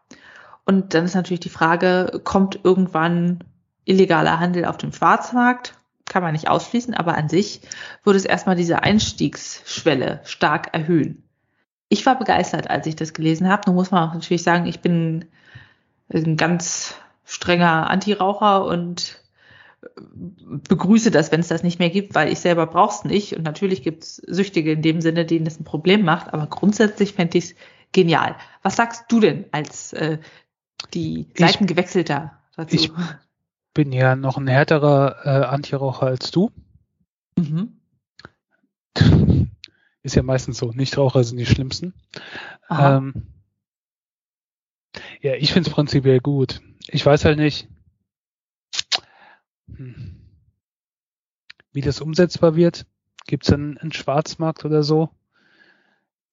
Und dann ist natürlich die Frage, kommt irgendwann illegaler Handel auf dem Schwarzmarkt? Kann man nicht ausschließen, aber an sich würde es erstmal diese Einstiegsschwelle stark erhöhen. Ich war begeistert, als ich das gelesen habe. Nun muss man auch natürlich sagen, ich bin ein ganz strenger Antiraucher und begrüße das, wenn es das nicht mehr gibt, weil ich selber brauch's nicht. Und natürlich gibt es Süchtige in dem Sinne, denen das ein Problem macht, aber grundsätzlich fände ich es genial. Was sagst du denn als äh, die Seitengewechselter dazu? Ich bin ja noch ein härterer äh, Antiraucher als du. Mhm. Ist ja meistens so. Nichtraucher sind die schlimmsten. Ähm, ja, ich finde es prinzipiell gut. Ich weiß halt nicht, hm, wie das umsetzbar wird. Gibt es einen, einen Schwarzmarkt oder so?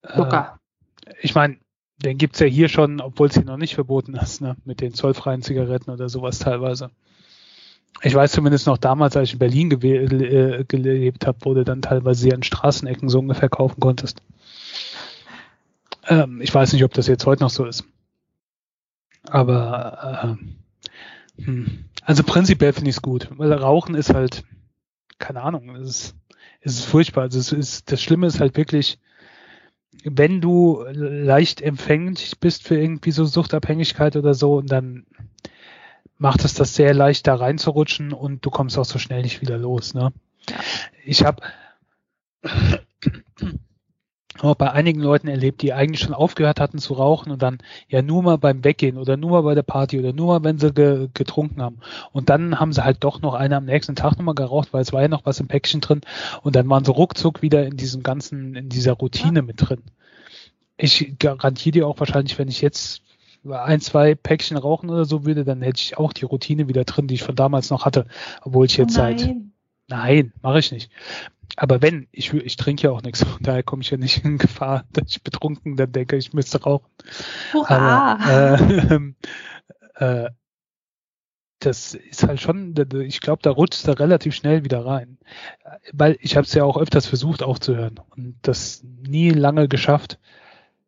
Locker. ich meine, den gibt's ja hier schon, obwohl es hier noch nicht verboten ist, ne? mit den zollfreien Zigaretten oder sowas teilweise. Ich weiß zumindest noch damals, als ich in Berlin äh, gelebt habe, wo du dann teilweise an Straßenecken so ungefähr kaufen konntest. Ähm, ich weiß nicht, ob das jetzt heute noch so ist. Aber äh, hm. also prinzipiell finde ich es gut, weil Rauchen ist halt, keine Ahnung, es ist, es ist furchtbar. Also es ist, das Schlimme ist halt wirklich, wenn du leicht empfänglich bist für irgendwie so Suchtabhängigkeit oder so, und dann macht es das sehr leicht, da reinzurutschen und du kommst auch so schnell nicht wieder los. Ne? Ja. Ich habe auch bei einigen Leuten erlebt, die eigentlich schon aufgehört hatten zu rauchen und dann ja nur mal beim Weggehen oder nur mal bei der Party oder nur mal, wenn sie ge getrunken haben. Und dann haben sie halt doch noch eine am nächsten Tag nochmal geraucht, weil es war ja noch was im Päckchen drin und dann waren sie ruckzuck wieder in diesem ganzen, in dieser Routine ja. mit drin. Ich garantiere dir auch wahrscheinlich, wenn ich jetzt ein, zwei Päckchen rauchen oder so würde, dann hätte ich auch die Routine wieder drin, die ich von damals noch hatte, obwohl ich jetzt Nein. seit Nein, mache ich nicht. Aber wenn, ich, ich trinke ja auch nichts, von daher komme ich ja nicht in Gefahr, dass ich betrunken dann denke, ich müsste rauchen. Hurra! Aber, äh, äh, das ist halt schon, ich glaube, da rutscht er relativ schnell wieder rein. Weil ich habe es ja auch öfters versucht aufzuhören und das nie lange geschafft,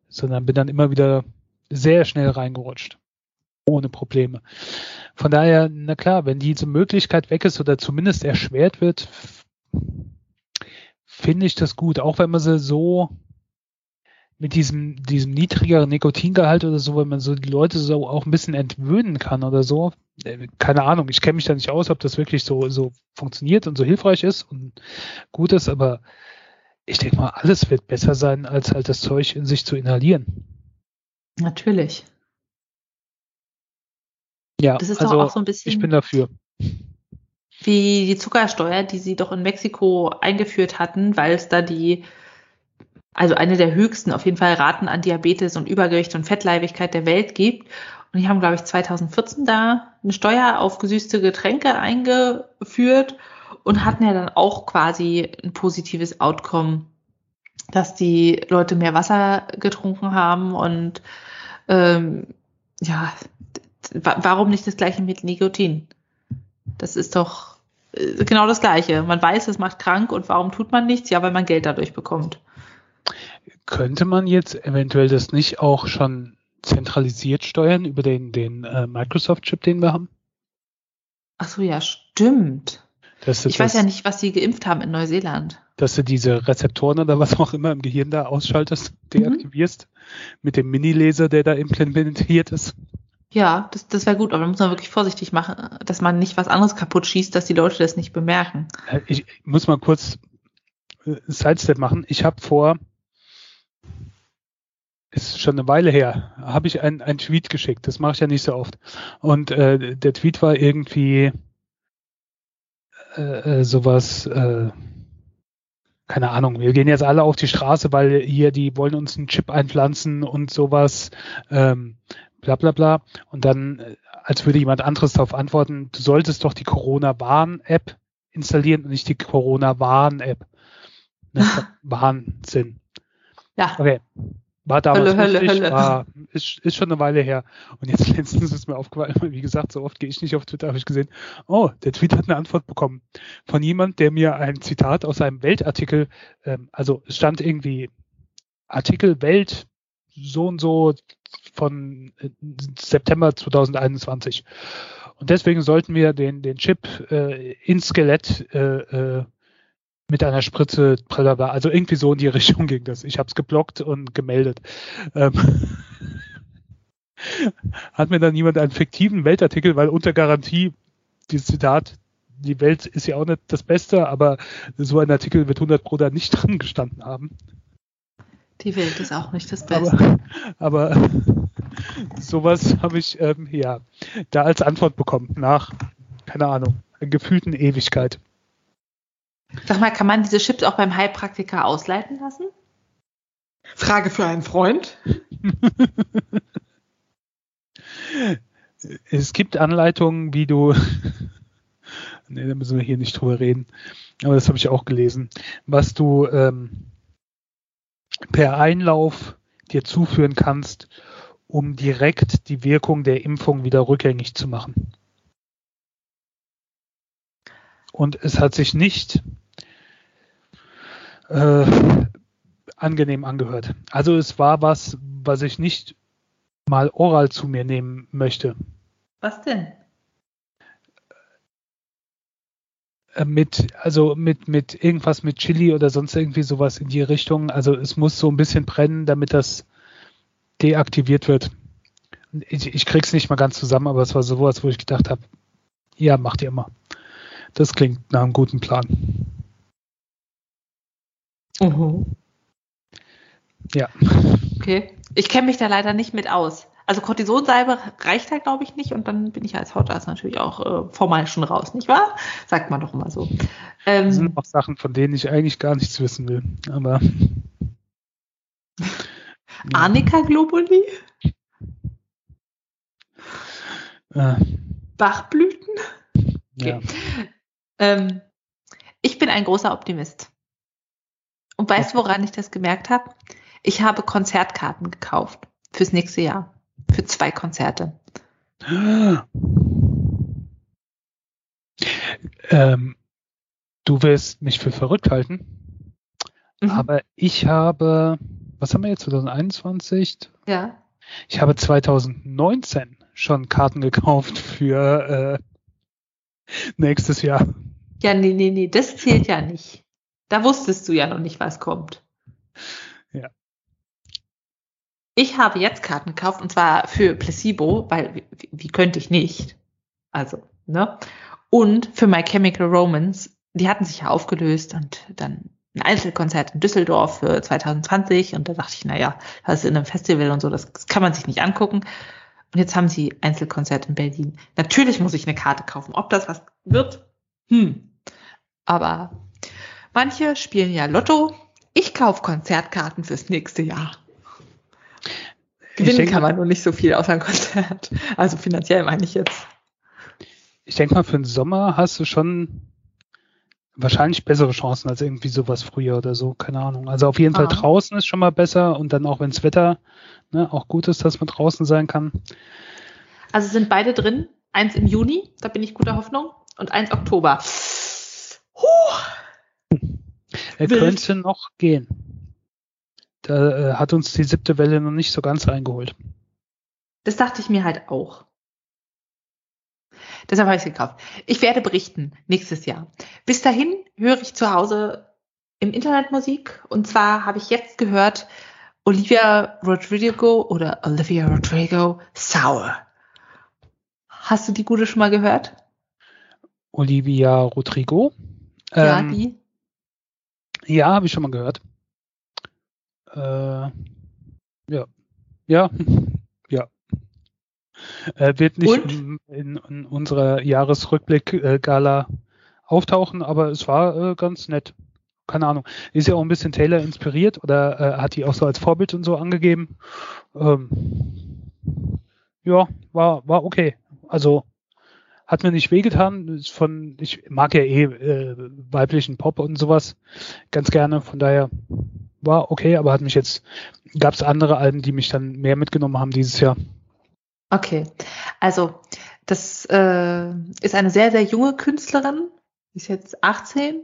sondern bin dann immer wieder sehr schnell reingerutscht. Ohne Probleme. Von daher, na klar, wenn diese Möglichkeit weg ist oder zumindest erschwert wird, finde ich das gut, auch wenn man sie so mit diesem, diesem niedrigeren Nikotingehalt oder so, wenn man so die Leute so auch ein bisschen entwöhnen kann oder so. Äh, keine Ahnung, ich kenne mich da nicht aus, ob das wirklich so, so funktioniert und so hilfreich ist und gut ist, aber ich denke mal, alles wird besser sein, als halt das Zeug in sich zu inhalieren. Natürlich. Ja, das ist also doch auch so ein bisschen. Ich bin dafür wie die Zuckersteuer, die sie doch in Mexiko eingeführt hatten, weil es da die, also eine der höchsten auf jeden Fall Raten an Diabetes und Übergewicht und Fettleibigkeit der Welt gibt. Und die haben, glaube ich, 2014 da eine Steuer auf gesüßte Getränke eingeführt und hatten ja dann auch quasi ein positives Outcome, dass die Leute mehr Wasser getrunken haben und ähm, ja, warum nicht das gleiche mit Nikotin? Das ist doch äh, genau das Gleiche. Man weiß, es macht krank und warum tut man nichts? Ja, weil man Geld dadurch bekommt. Könnte man jetzt eventuell das nicht auch schon zentralisiert steuern über den, den äh, Microsoft-Chip, den wir haben? Ach so, ja, stimmt. Ich das, weiß ja nicht, was sie geimpft haben in Neuseeland. Dass du diese Rezeptoren oder was auch immer im Gehirn da ausschaltest, deaktivierst, mhm. mit dem Mini-Laser, der da implementiert ist. Ja, das, das wäre gut, aber da muss man wirklich vorsichtig machen, dass man nicht was anderes kaputt schießt, dass die Leute das nicht bemerken. Äh, ich muss mal kurz äh, Sidestep machen. Ich habe vor, ist schon eine Weile her, habe ich ein, ein Tweet geschickt. Das mache ich ja nicht so oft. Und äh, der Tweet war irgendwie äh, äh, sowas, äh, keine Ahnung, wir gehen jetzt alle auf die Straße, weil hier die wollen uns einen Chip einpflanzen und sowas. Ähm, bla bla bla. Und dann, äh, als würde jemand anderes darauf antworten, du solltest doch die Corona-Warn-App installieren und nicht die Corona-Warn-App. Ne? Wahnsinn. Ja. Okay. War damals Hölle, lustig, Hölle, Hölle. War, ist, ist schon eine Weile her. Und jetzt letztens ist mir aufgefallen, wie gesagt, so oft gehe ich nicht auf Twitter, habe ich gesehen, oh, der Tweet hat eine Antwort bekommen von jemand, der mir ein Zitat aus einem Weltartikel, ähm, also es stand irgendwie Artikel Welt so und so von äh, September 2021. Und deswegen sollten wir den, den Chip äh, ins Skelett äh, äh, mit einer Spritze, also irgendwie so in die Richtung ging das. Ich habe es geblockt und gemeldet. Ähm, hat mir dann jemand einen fiktiven Weltartikel, weil unter Garantie, dieses Zitat, die Welt ist ja auch nicht das Beste, aber so ein Artikel wird 100 Pro da nicht drin gestanden haben. Die Welt ist auch nicht das Beste. Aber, aber sowas habe ich ähm, ja da als Antwort bekommen nach, keine Ahnung, gefühlten Ewigkeit. Sag mal, kann man diese Chips auch beim Heilpraktiker ausleiten lassen? Frage für einen Freund. es gibt Anleitungen, wie du. nee, da müssen wir hier nicht drüber reden. Aber das habe ich auch gelesen. Was du ähm, per Einlauf dir zuführen kannst, um direkt die Wirkung der Impfung wieder rückgängig zu machen. Und es hat sich nicht äh, angenehm angehört. Also es war was, was ich nicht mal oral zu mir nehmen möchte. Was denn? Äh, mit, also mit, mit irgendwas mit Chili oder sonst irgendwie sowas in die Richtung. Also es muss so ein bisschen brennen, damit das deaktiviert wird. Ich, ich krieg's nicht mal ganz zusammen, aber es war sowas, wo ich gedacht habe, ja, macht ihr immer. Das klingt nach einem guten Plan. Mhm. Ja. Okay. Ich kenne mich da leider nicht mit aus. Also Cortisonsalbe reicht da, glaube ich, nicht und dann bin ich als Hautarzt natürlich auch äh, formal schon raus, nicht wahr? Sagt man doch immer so. Ähm, das sind auch Sachen, von denen ich eigentlich gar nichts wissen will. Aber. Arnika Globuli? Äh, Bachblüten? Okay. Ja. Ähm, ich bin ein großer Optimist. Und weißt du, woran ich das gemerkt habe? Ich habe Konzertkarten gekauft fürs nächste Jahr. Für zwei Konzerte. Ähm, du wirst mich für verrückt halten. Mhm. Aber ich habe, was haben wir jetzt, 2021? Ja. Ich habe 2019 schon Karten gekauft für äh, nächstes Jahr. Ja, nee, nee, nee, das zählt ja nicht. Da wusstest du ja noch nicht, was kommt. Ja. Ich habe jetzt Karten gekauft und zwar für Placebo, weil wie, wie könnte ich nicht? Also, ne? Und für My Chemical Romance, die hatten sich ja aufgelöst und dann ein Einzelkonzert in Düsseldorf für 2020 und da dachte ich, naja, das ist in einem Festival und so, das, das kann man sich nicht angucken. Und jetzt haben sie Einzelkonzert in Berlin. Natürlich muss ich eine Karte kaufen. Ob das was wird? Hm. Aber Manche spielen ja Lotto. Ich kaufe Konzertkarten fürs nächste Jahr. Gewinnen denke, kann man nur nicht so viel außer ein Konzert. Also finanziell meine ich jetzt. Ich denke mal, für den Sommer hast du schon wahrscheinlich bessere Chancen als irgendwie sowas früher oder so. Keine Ahnung. Also auf jeden ah. Fall draußen ist schon mal besser und dann auch, wenn das Wetter ne, auch gut ist, dass man draußen sein kann. Also sind beide drin. Eins im Juni, da bin ich guter Hoffnung, und eins Oktober. Huh. Er Wild. könnte noch gehen. Da äh, hat uns die siebte Welle noch nicht so ganz eingeholt. Das dachte ich mir halt auch. Deshalb habe ich es gekauft. Ich werde berichten nächstes Jahr. Bis dahin höre ich zu Hause im Internet Musik. Und zwar habe ich jetzt gehört Olivia Rodrigo oder Olivia Rodrigo Sour. Hast du die gute schon mal gehört? Olivia Rodrigo? Ja, ähm, die. Ja, habe ich schon mal gehört. Äh, ja. Ja. ja. Äh, wird nicht in, in, in, unserer Jahresrückblick-Gala auftauchen, aber es war äh, ganz nett. Keine Ahnung. Ist ja auch ein bisschen Taylor inspiriert oder äh, hat die auch so als Vorbild und so angegeben. Ähm, ja, war, war okay. Also hat mir nicht wehgetan. Von, ich mag ja eh äh, weiblichen Pop und sowas ganz gerne. Von daher war okay, aber hat mich jetzt, gab es andere Alben, die mich dann mehr mitgenommen haben dieses Jahr. Okay, also das äh, ist eine sehr, sehr junge Künstlerin, ist jetzt 18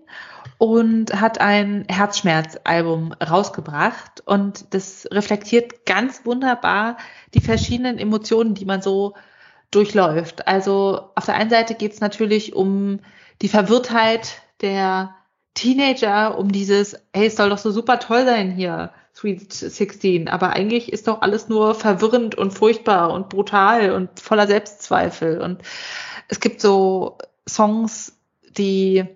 und hat ein Herzschmerzalbum rausgebracht und das reflektiert ganz wunderbar die verschiedenen Emotionen, die man so durchläuft. Also auf der einen Seite geht es natürlich um die Verwirrtheit der Teenager, um dieses, hey, es soll doch so super toll sein hier, Sweet 16, aber eigentlich ist doch alles nur verwirrend und furchtbar und brutal und voller Selbstzweifel. Und es gibt so Songs, die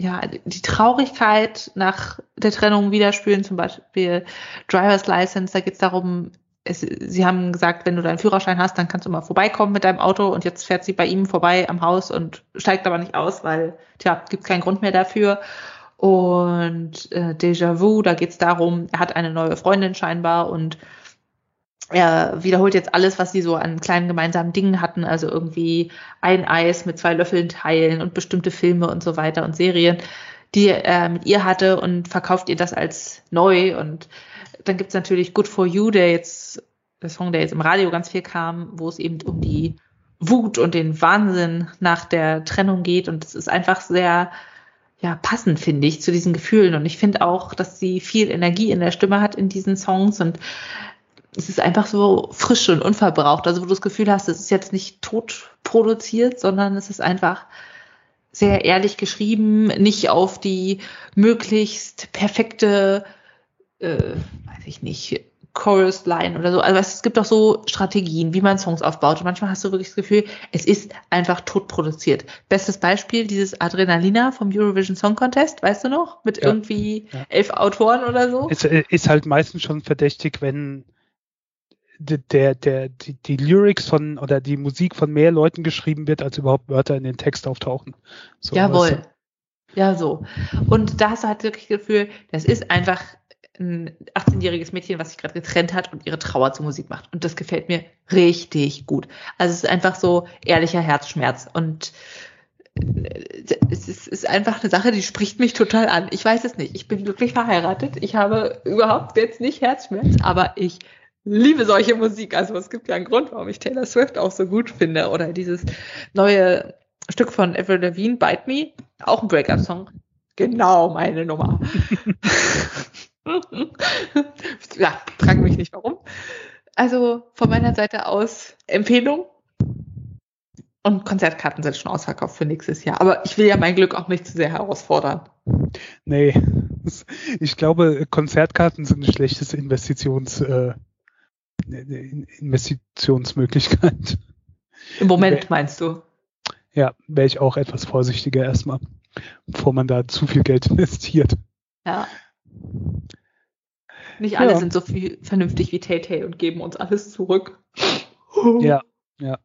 ja, die Traurigkeit nach der Trennung widerspüren, zum Beispiel Driver's License, da geht es darum, es, sie haben gesagt, wenn du deinen Führerschein hast, dann kannst du mal vorbeikommen mit deinem Auto und jetzt fährt sie bei ihm vorbei am Haus und steigt aber nicht aus, weil, tja, gibt keinen Grund mehr dafür. Und äh, Déjà-vu, da geht es darum, er hat eine neue Freundin scheinbar und er wiederholt jetzt alles, was sie so an kleinen gemeinsamen Dingen hatten, also irgendwie ein Eis mit zwei Löffeln teilen und bestimmte Filme und so weiter und Serien, die er mit ihr hatte und verkauft ihr das als neu und dann gibt's natürlich Good for You, der jetzt, der Song, der jetzt im Radio ganz viel kam, wo es eben um die Wut und den Wahnsinn nach der Trennung geht. Und es ist einfach sehr, ja, passend, finde ich, zu diesen Gefühlen. Und ich finde auch, dass sie viel Energie in der Stimme hat in diesen Songs und es ist einfach so frisch und unverbraucht. Also wo du das Gefühl hast, es ist jetzt nicht tot produziert, sondern es ist einfach sehr ehrlich geschrieben, nicht auf die möglichst perfekte, äh, weiß ich nicht, Chorus-Line oder so. Also es gibt auch so Strategien, wie man Songs aufbaut. Und manchmal hast du wirklich das Gefühl, es ist einfach tot produziert. Bestes Beispiel, dieses Adrenalina vom Eurovision Song Contest, weißt du noch? Mit ja. irgendwie ja. elf Autoren oder so. Es äh, ist halt meistens schon verdächtig, wenn der, der, die, die Lyrics von oder die Musik von mehr Leuten geschrieben wird, als überhaupt Wörter in den Text auftauchen. So, Jawohl. Weißt du? Ja, so. Und da hast du halt wirklich das Gefühl, das ist einfach ein 18-jähriges Mädchen, was sich gerade getrennt hat und ihre Trauer zur Musik macht. Und das gefällt mir richtig gut. Also es ist einfach so ehrlicher Herzschmerz. Und äh, es ist, einfach eine Sache, die spricht mich total an. Ich weiß es nicht. Ich bin wirklich verheiratet. Ich habe überhaupt jetzt nicht Herzschmerz, aber ich liebe solche Musik. Also es gibt ja einen Grund, warum ich Taylor Swift auch so gut finde. Oder dieses neue Stück von Avril Lavigne, Bite Me, auch ein Breakup-Song. Genau meine Nummer. ja, frag mich nicht warum. Also von meiner Seite aus Empfehlung. Und Konzertkarten sind schon ausverkauft für nächstes Jahr. Aber ich will ja mein Glück auch nicht zu sehr herausfordern. Nee, ich glaube, Konzertkarten sind eine schlechteste Investitions, äh, Investitionsmöglichkeit. Im Moment meinst du? Ja, wäre ich auch etwas vorsichtiger erstmal, bevor man da zu viel Geld investiert. Ja. Nicht alle ja. sind so viel vernünftig wie Tay Tay und geben uns alles zurück. Ja, ja.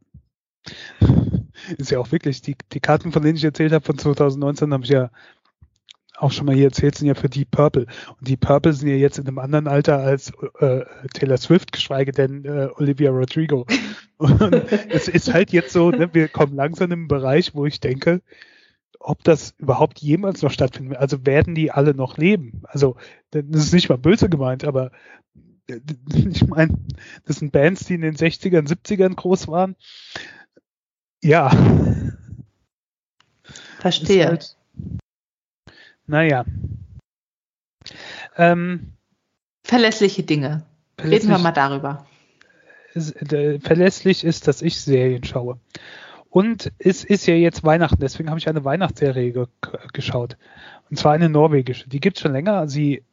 Ist ja auch wirklich, die, die Karten, von denen ich erzählt habe, von 2019, habe ich ja auch schon mal hier erzählt, sind ja für Deep Purple. Und Deep Purple sind ja jetzt in einem anderen Alter als äh, Taylor Swift, geschweige denn äh, Olivia Rodrigo. Und es ist halt jetzt so, ne, wir kommen langsam in einen Bereich, wo ich denke, ob das überhaupt jemals noch stattfinden wird. Also werden die alle noch leben? Also, das ist nicht mal böse gemeint, aber äh, ich meine, das sind Bands, die in den 60ern, 70ern groß waren. Ja. Verstehe. Halt, naja. Ähm, Verlässliche Dinge. Verlässlich, Reden wir mal darüber. Äh, verlässlich ist, dass ich Serien schaue. Und es ist ja jetzt Weihnachten, deswegen habe ich eine Weihnachtsserie ge geschaut. Und zwar eine norwegische. Die gibt es schon länger. Sie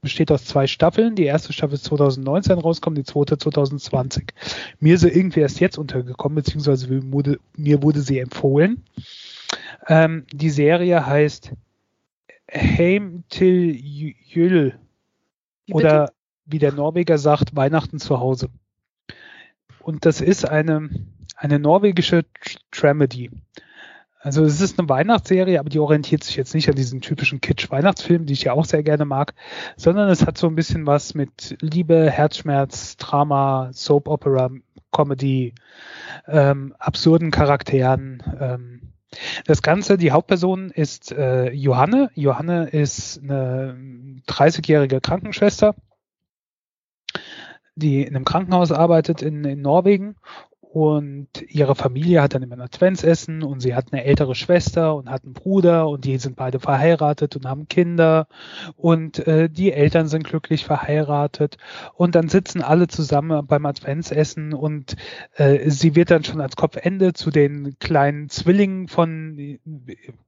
besteht aus zwei Staffeln. Die erste Staffel ist 2019 rausgekommen, die zweite 2020. Mir ist sie irgendwie erst jetzt untergekommen, beziehungsweise mir wurde sie empfohlen. Ähm, die Serie heißt Heim til Jul. Oder wie der Norweger sagt, Weihnachten zu Hause. Und das ist eine, eine norwegische Tramedy. Also es ist eine Weihnachtsserie, aber die orientiert sich jetzt nicht an diesen typischen Kitsch-Weihnachtsfilmen, die ich ja auch sehr gerne mag, sondern es hat so ein bisschen was mit Liebe, Herzschmerz, Drama, Soap Opera, Comedy, ähm, absurden Charakteren, ähm, das Ganze, die Hauptperson ist äh, Johanne. Johanne ist eine 30-jährige Krankenschwester, die in einem Krankenhaus arbeitet in, in Norwegen und ihre Familie hat dann immer ein Adventsessen und sie hat eine ältere Schwester und hat einen Bruder und die sind beide verheiratet und haben Kinder. Und äh, die Eltern sind glücklich verheiratet. Und dann sitzen alle zusammen beim Adventsessen und äh, sie wird dann schon als Kopfende zu den kleinen Zwillingen von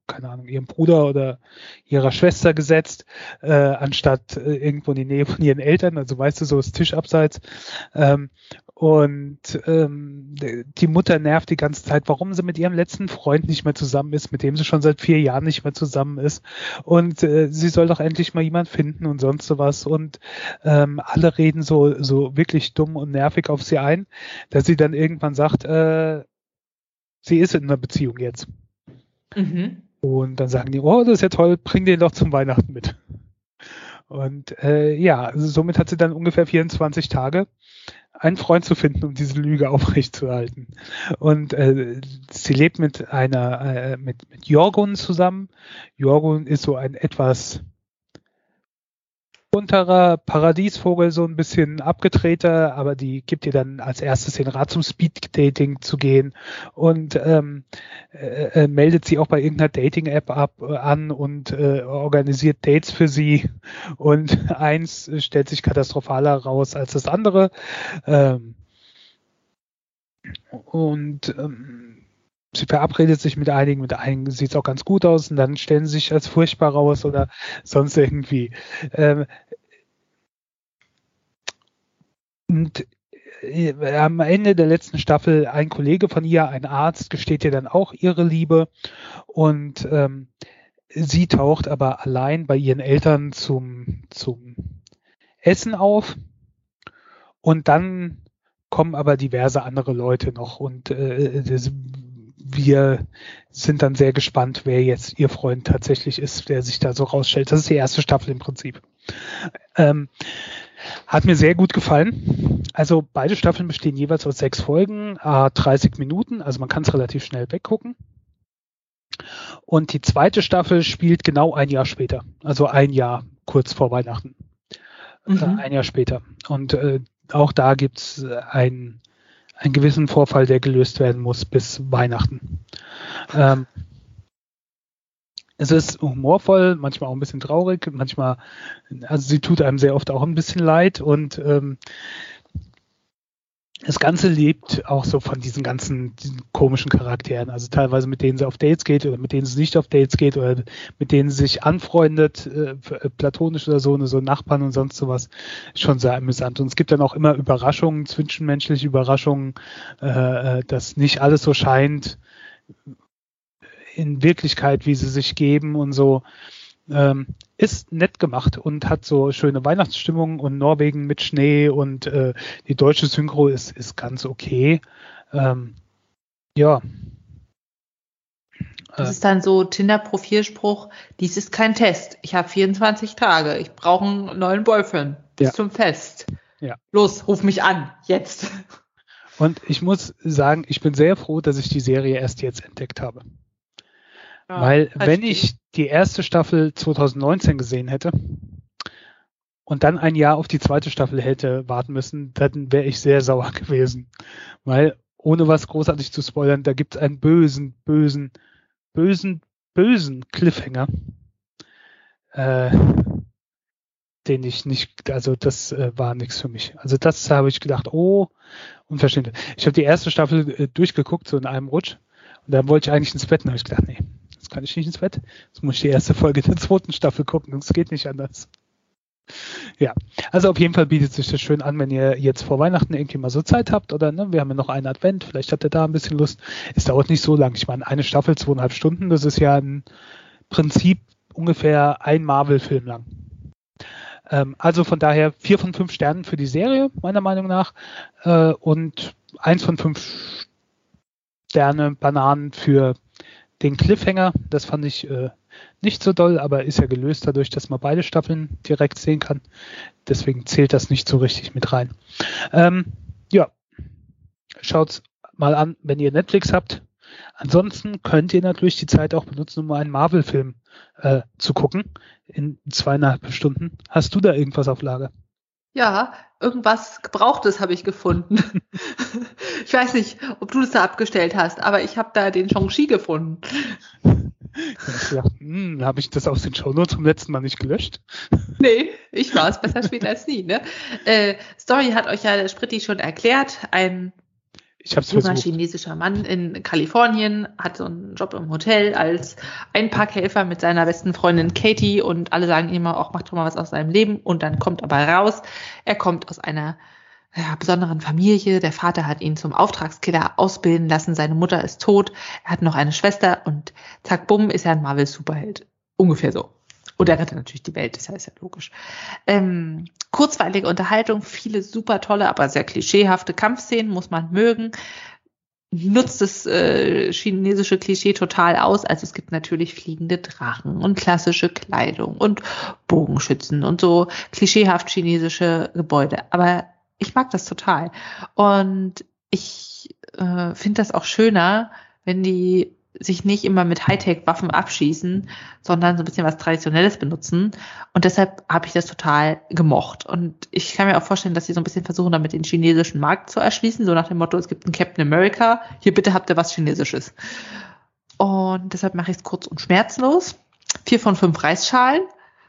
keine Ahnung, ihrem Bruder oder ihrer Schwester gesetzt, äh, anstatt äh, irgendwo in die Nähe von ihren Eltern, also weißt du, so das Tisch abseits. Ähm, und ähm, die Mutter nervt die ganze Zeit, warum sie mit ihrem letzten Freund nicht mehr zusammen ist, mit dem sie schon seit vier Jahren nicht mehr zusammen ist. Und äh, sie soll doch endlich mal jemand finden und sonst sowas. Und ähm, alle reden so, so wirklich dumm und nervig auf sie ein, dass sie dann irgendwann sagt, äh, sie ist in einer Beziehung jetzt. Mhm. Und dann sagen die, oh, das ist ja toll, bring den doch zum Weihnachten mit. Und äh, ja, also somit hat sie dann ungefähr 24 Tage, einen Freund zu finden, um diese Lüge aufrechtzuerhalten. Und äh, sie lebt mit einer, äh, mit, mit Jorgun zusammen. Jorgun ist so ein etwas bunterer Paradiesvogel, so ein bisschen abgedrehter, aber die gibt dir dann als erstes den Rat zum Speed-Dating zu gehen und ähm, äh, äh, meldet sie auch bei irgendeiner Dating-App ab äh, an und äh, organisiert Dates für sie und eins stellt sich katastrophaler raus als das andere. Ähm, und ähm, sie verabredet sich mit einigen, mit einigen sieht es auch ganz gut aus und dann stellen sie sich als furchtbar raus oder sonst irgendwie. Ähm, und äh, am Ende der letzten Staffel ein Kollege von ihr, ein Arzt, gesteht ihr dann auch ihre Liebe und ähm, sie taucht aber allein bei ihren Eltern zum, zum Essen auf und dann kommen aber diverse andere Leute noch und äh, das, wir sind dann sehr gespannt, wer jetzt ihr Freund tatsächlich ist, der sich da so rausstellt. Das ist die erste Staffel im Prinzip. Ähm, hat mir sehr gut gefallen. Also beide Staffeln bestehen jeweils aus sechs Folgen, äh, 30 Minuten, also man kann es relativ schnell weggucken. Und die zweite Staffel spielt genau ein Jahr später, also ein Jahr kurz vor Weihnachten. Mhm. Äh, ein Jahr später. Und äh, auch da gibt's ein einen gewissen Vorfall, der gelöst werden muss bis Weihnachten. Ähm, es ist humorvoll, manchmal auch ein bisschen traurig, manchmal, also sie tut einem sehr oft auch ein bisschen leid und ähm, das Ganze lebt auch so von diesen ganzen diesen komischen Charakteren, also teilweise mit denen sie auf Dates geht oder mit denen sie nicht auf Dates geht oder mit denen sie sich anfreundet, äh, äh platonisch oder so, ne, so Nachbarn und sonst sowas, schon sehr amüsant. Und es gibt dann auch immer Überraschungen, zwischenmenschliche Überraschungen, äh, äh dass nicht alles so scheint in Wirklichkeit, wie sie sich geben und so. Ähm, ist nett gemacht und hat so schöne Weihnachtsstimmung und Norwegen mit Schnee und äh, die deutsche Synchro ist, ist ganz okay. Ähm, ja. Das ist dann so Tinder-Profilspruch, dies ist kein Test. Ich habe 24 Tage. Ich brauche einen neuen Boyfriend bis ja. zum Fest. Ja. Los, ruf mich an, jetzt. Und ich muss sagen, ich bin sehr froh, dass ich die Serie erst jetzt entdeckt habe. Ja, Weil wenn ich die erste Staffel 2019 gesehen hätte und dann ein Jahr auf die zweite Staffel hätte warten müssen, dann wäre ich sehr sauer gewesen. Weil, ohne was großartig zu spoilern, da gibt es einen bösen, bösen, bösen, bösen Cliffhanger. Äh, den ich nicht, also das äh, war nichts für mich. Also das habe ich gedacht, oh, unverständlich. Ich habe die erste Staffel äh, durchgeguckt, so in einem Rutsch. Und dann wollte ich eigentlich ins Bett und habe ich gedacht, nee, Jetzt kann ich nicht ins Bett. Jetzt muss ich die erste Folge der zweiten Staffel gucken. Es geht nicht anders. Ja, also auf jeden Fall bietet sich das schön an, wenn ihr jetzt vor Weihnachten irgendwie mal so Zeit habt oder ne, wir haben ja noch einen Advent, vielleicht habt ihr da ein bisschen Lust. Es dauert nicht so lang. Ich meine, eine Staffel, zweieinhalb Stunden, das ist ja ein Prinzip ungefähr ein Marvel-Film lang. Ähm, also von daher vier von fünf Sternen für die Serie, meiner Meinung nach, äh, und eins von fünf Sterne Bananen für den Cliffhanger, das fand ich äh, nicht so doll, aber ist ja gelöst dadurch, dass man beide Staffeln direkt sehen kann. Deswegen zählt das nicht so richtig mit rein. Ähm, ja, schaut's mal an, wenn ihr Netflix habt. Ansonsten könnt ihr natürlich die Zeit auch benutzen, um einen Marvel-Film äh, zu gucken in zweieinhalb Stunden. Hast du da irgendwas auf Lager? Ja, irgendwas Gebrauchtes habe ich gefunden. ich weiß nicht, ob du das da abgestellt hast, aber ich habe da den Shang-Chi gefunden. Ja, hm, habe ich das aus den Shownotes zum letzten Mal nicht gelöscht? Nee, ich war es besser später als nie. Ne? Äh, Story hat euch ja der Spritti schon erklärt. Ein ich hab's junger chinesischer Mann in Kalifornien hat so einen Job im Hotel als Einparkhelfer mit seiner besten Freundin Katie und alle sagen immer, auch macht doch mal was aus seinem Leben und dann kommt aber raus, er kommt aus einer ja, besonderen Familie. Der Vater hat ihn zum Auftragskiller ausbilden lassen. Seine Mutter ist tot. Er hat noch eine Schwester und zack, bumm, ist er ein Marvel-Superheld. Ungefähr so. Und er rettet natürlich die Welt, das heißt ja logisch. Ähm, kurzweilige Unterhaltung, viele super tolle, aber sehr klischeehafte Kampfszenen, muss man mögen. Nutzt das äh, chinesische Klischee total aus. Also es gibt natürlich fliegende Drachen und klassische Kleidung und Bogenschützen und so klischeehaft chinesische Gebäude. Aber ich mag das total. Und ich äh, finde das auch schöner, wenn die sich nicht immer mit Hightech-Waffen abschießen, sondern so ein bisschen was Traditionelles benutzen. Und deshalb habe ich das total gemocht. Und ich kann mir auch vorstellen, dass sie so ein bisschen versuchen, damit den chinesischen Markt zu erschließen, so nach dem Motto, es gibt einen Captain America, hier bitte habt ihr was Chinesisches. Und deshalb mache ich es kurz und schmerzlos. Vier von fünf Reisschalen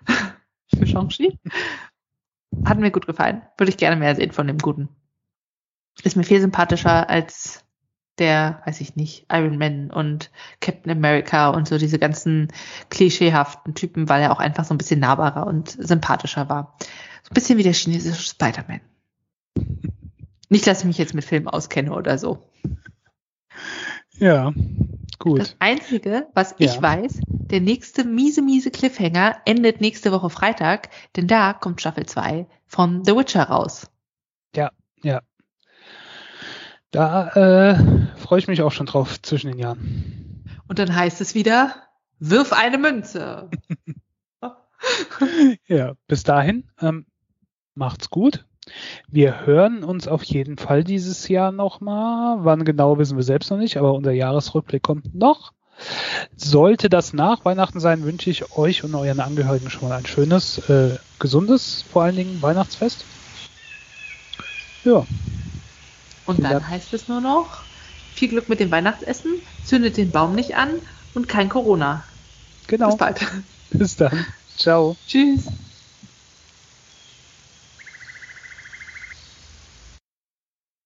für Shang-Chi. Hat mir gut gefallen. Würde ich gerne mehr sehen von dem Guten. Ist mir viel sympathischer als der, weiß ich nicht, Iron Man und Captain America und so diese ganzen klischeehaften Typen, weil er auch einfach so ein bisschen nahbarer und sympathischer war. So ein bisschen wie der chinesische Spider-Man. Nicht, dass ich mich jetzt mit Filmen auskenne oder so. Ja, gut. Das Einzige, was ich Ja. weiß, der nächste miese, miese Cliffhanger endet nächste Woche Freitag, denn da kommt Staffel 2 von The Witcher raus. Ja. Da äh, freue ich mich auch schon drauf zwischen den Jahren. Und dann heißt es wieder, wirf eine Münze. Ja, bis dahin, ähm, macht's gut. Wir hören uns auf jeden Fall dieses Jahr nochmal. Wann genau wissen wir selbst noch nicht, aber unser Jahresrückblick kommt noch. Sollte das nach Weihnachten sein, wünsche ich euch und euren Angehörigen schon mal ein schönes, äh, gesundes, vor allen Dingen Weihnachtsfest. Ja, Und dann heißt es nur noch, viel Glück mit dem Weihnachtsessen, zündet den Baum nicht an und kein Corona. genau. Bis bald. Bis dann. Ciao. Tschüss.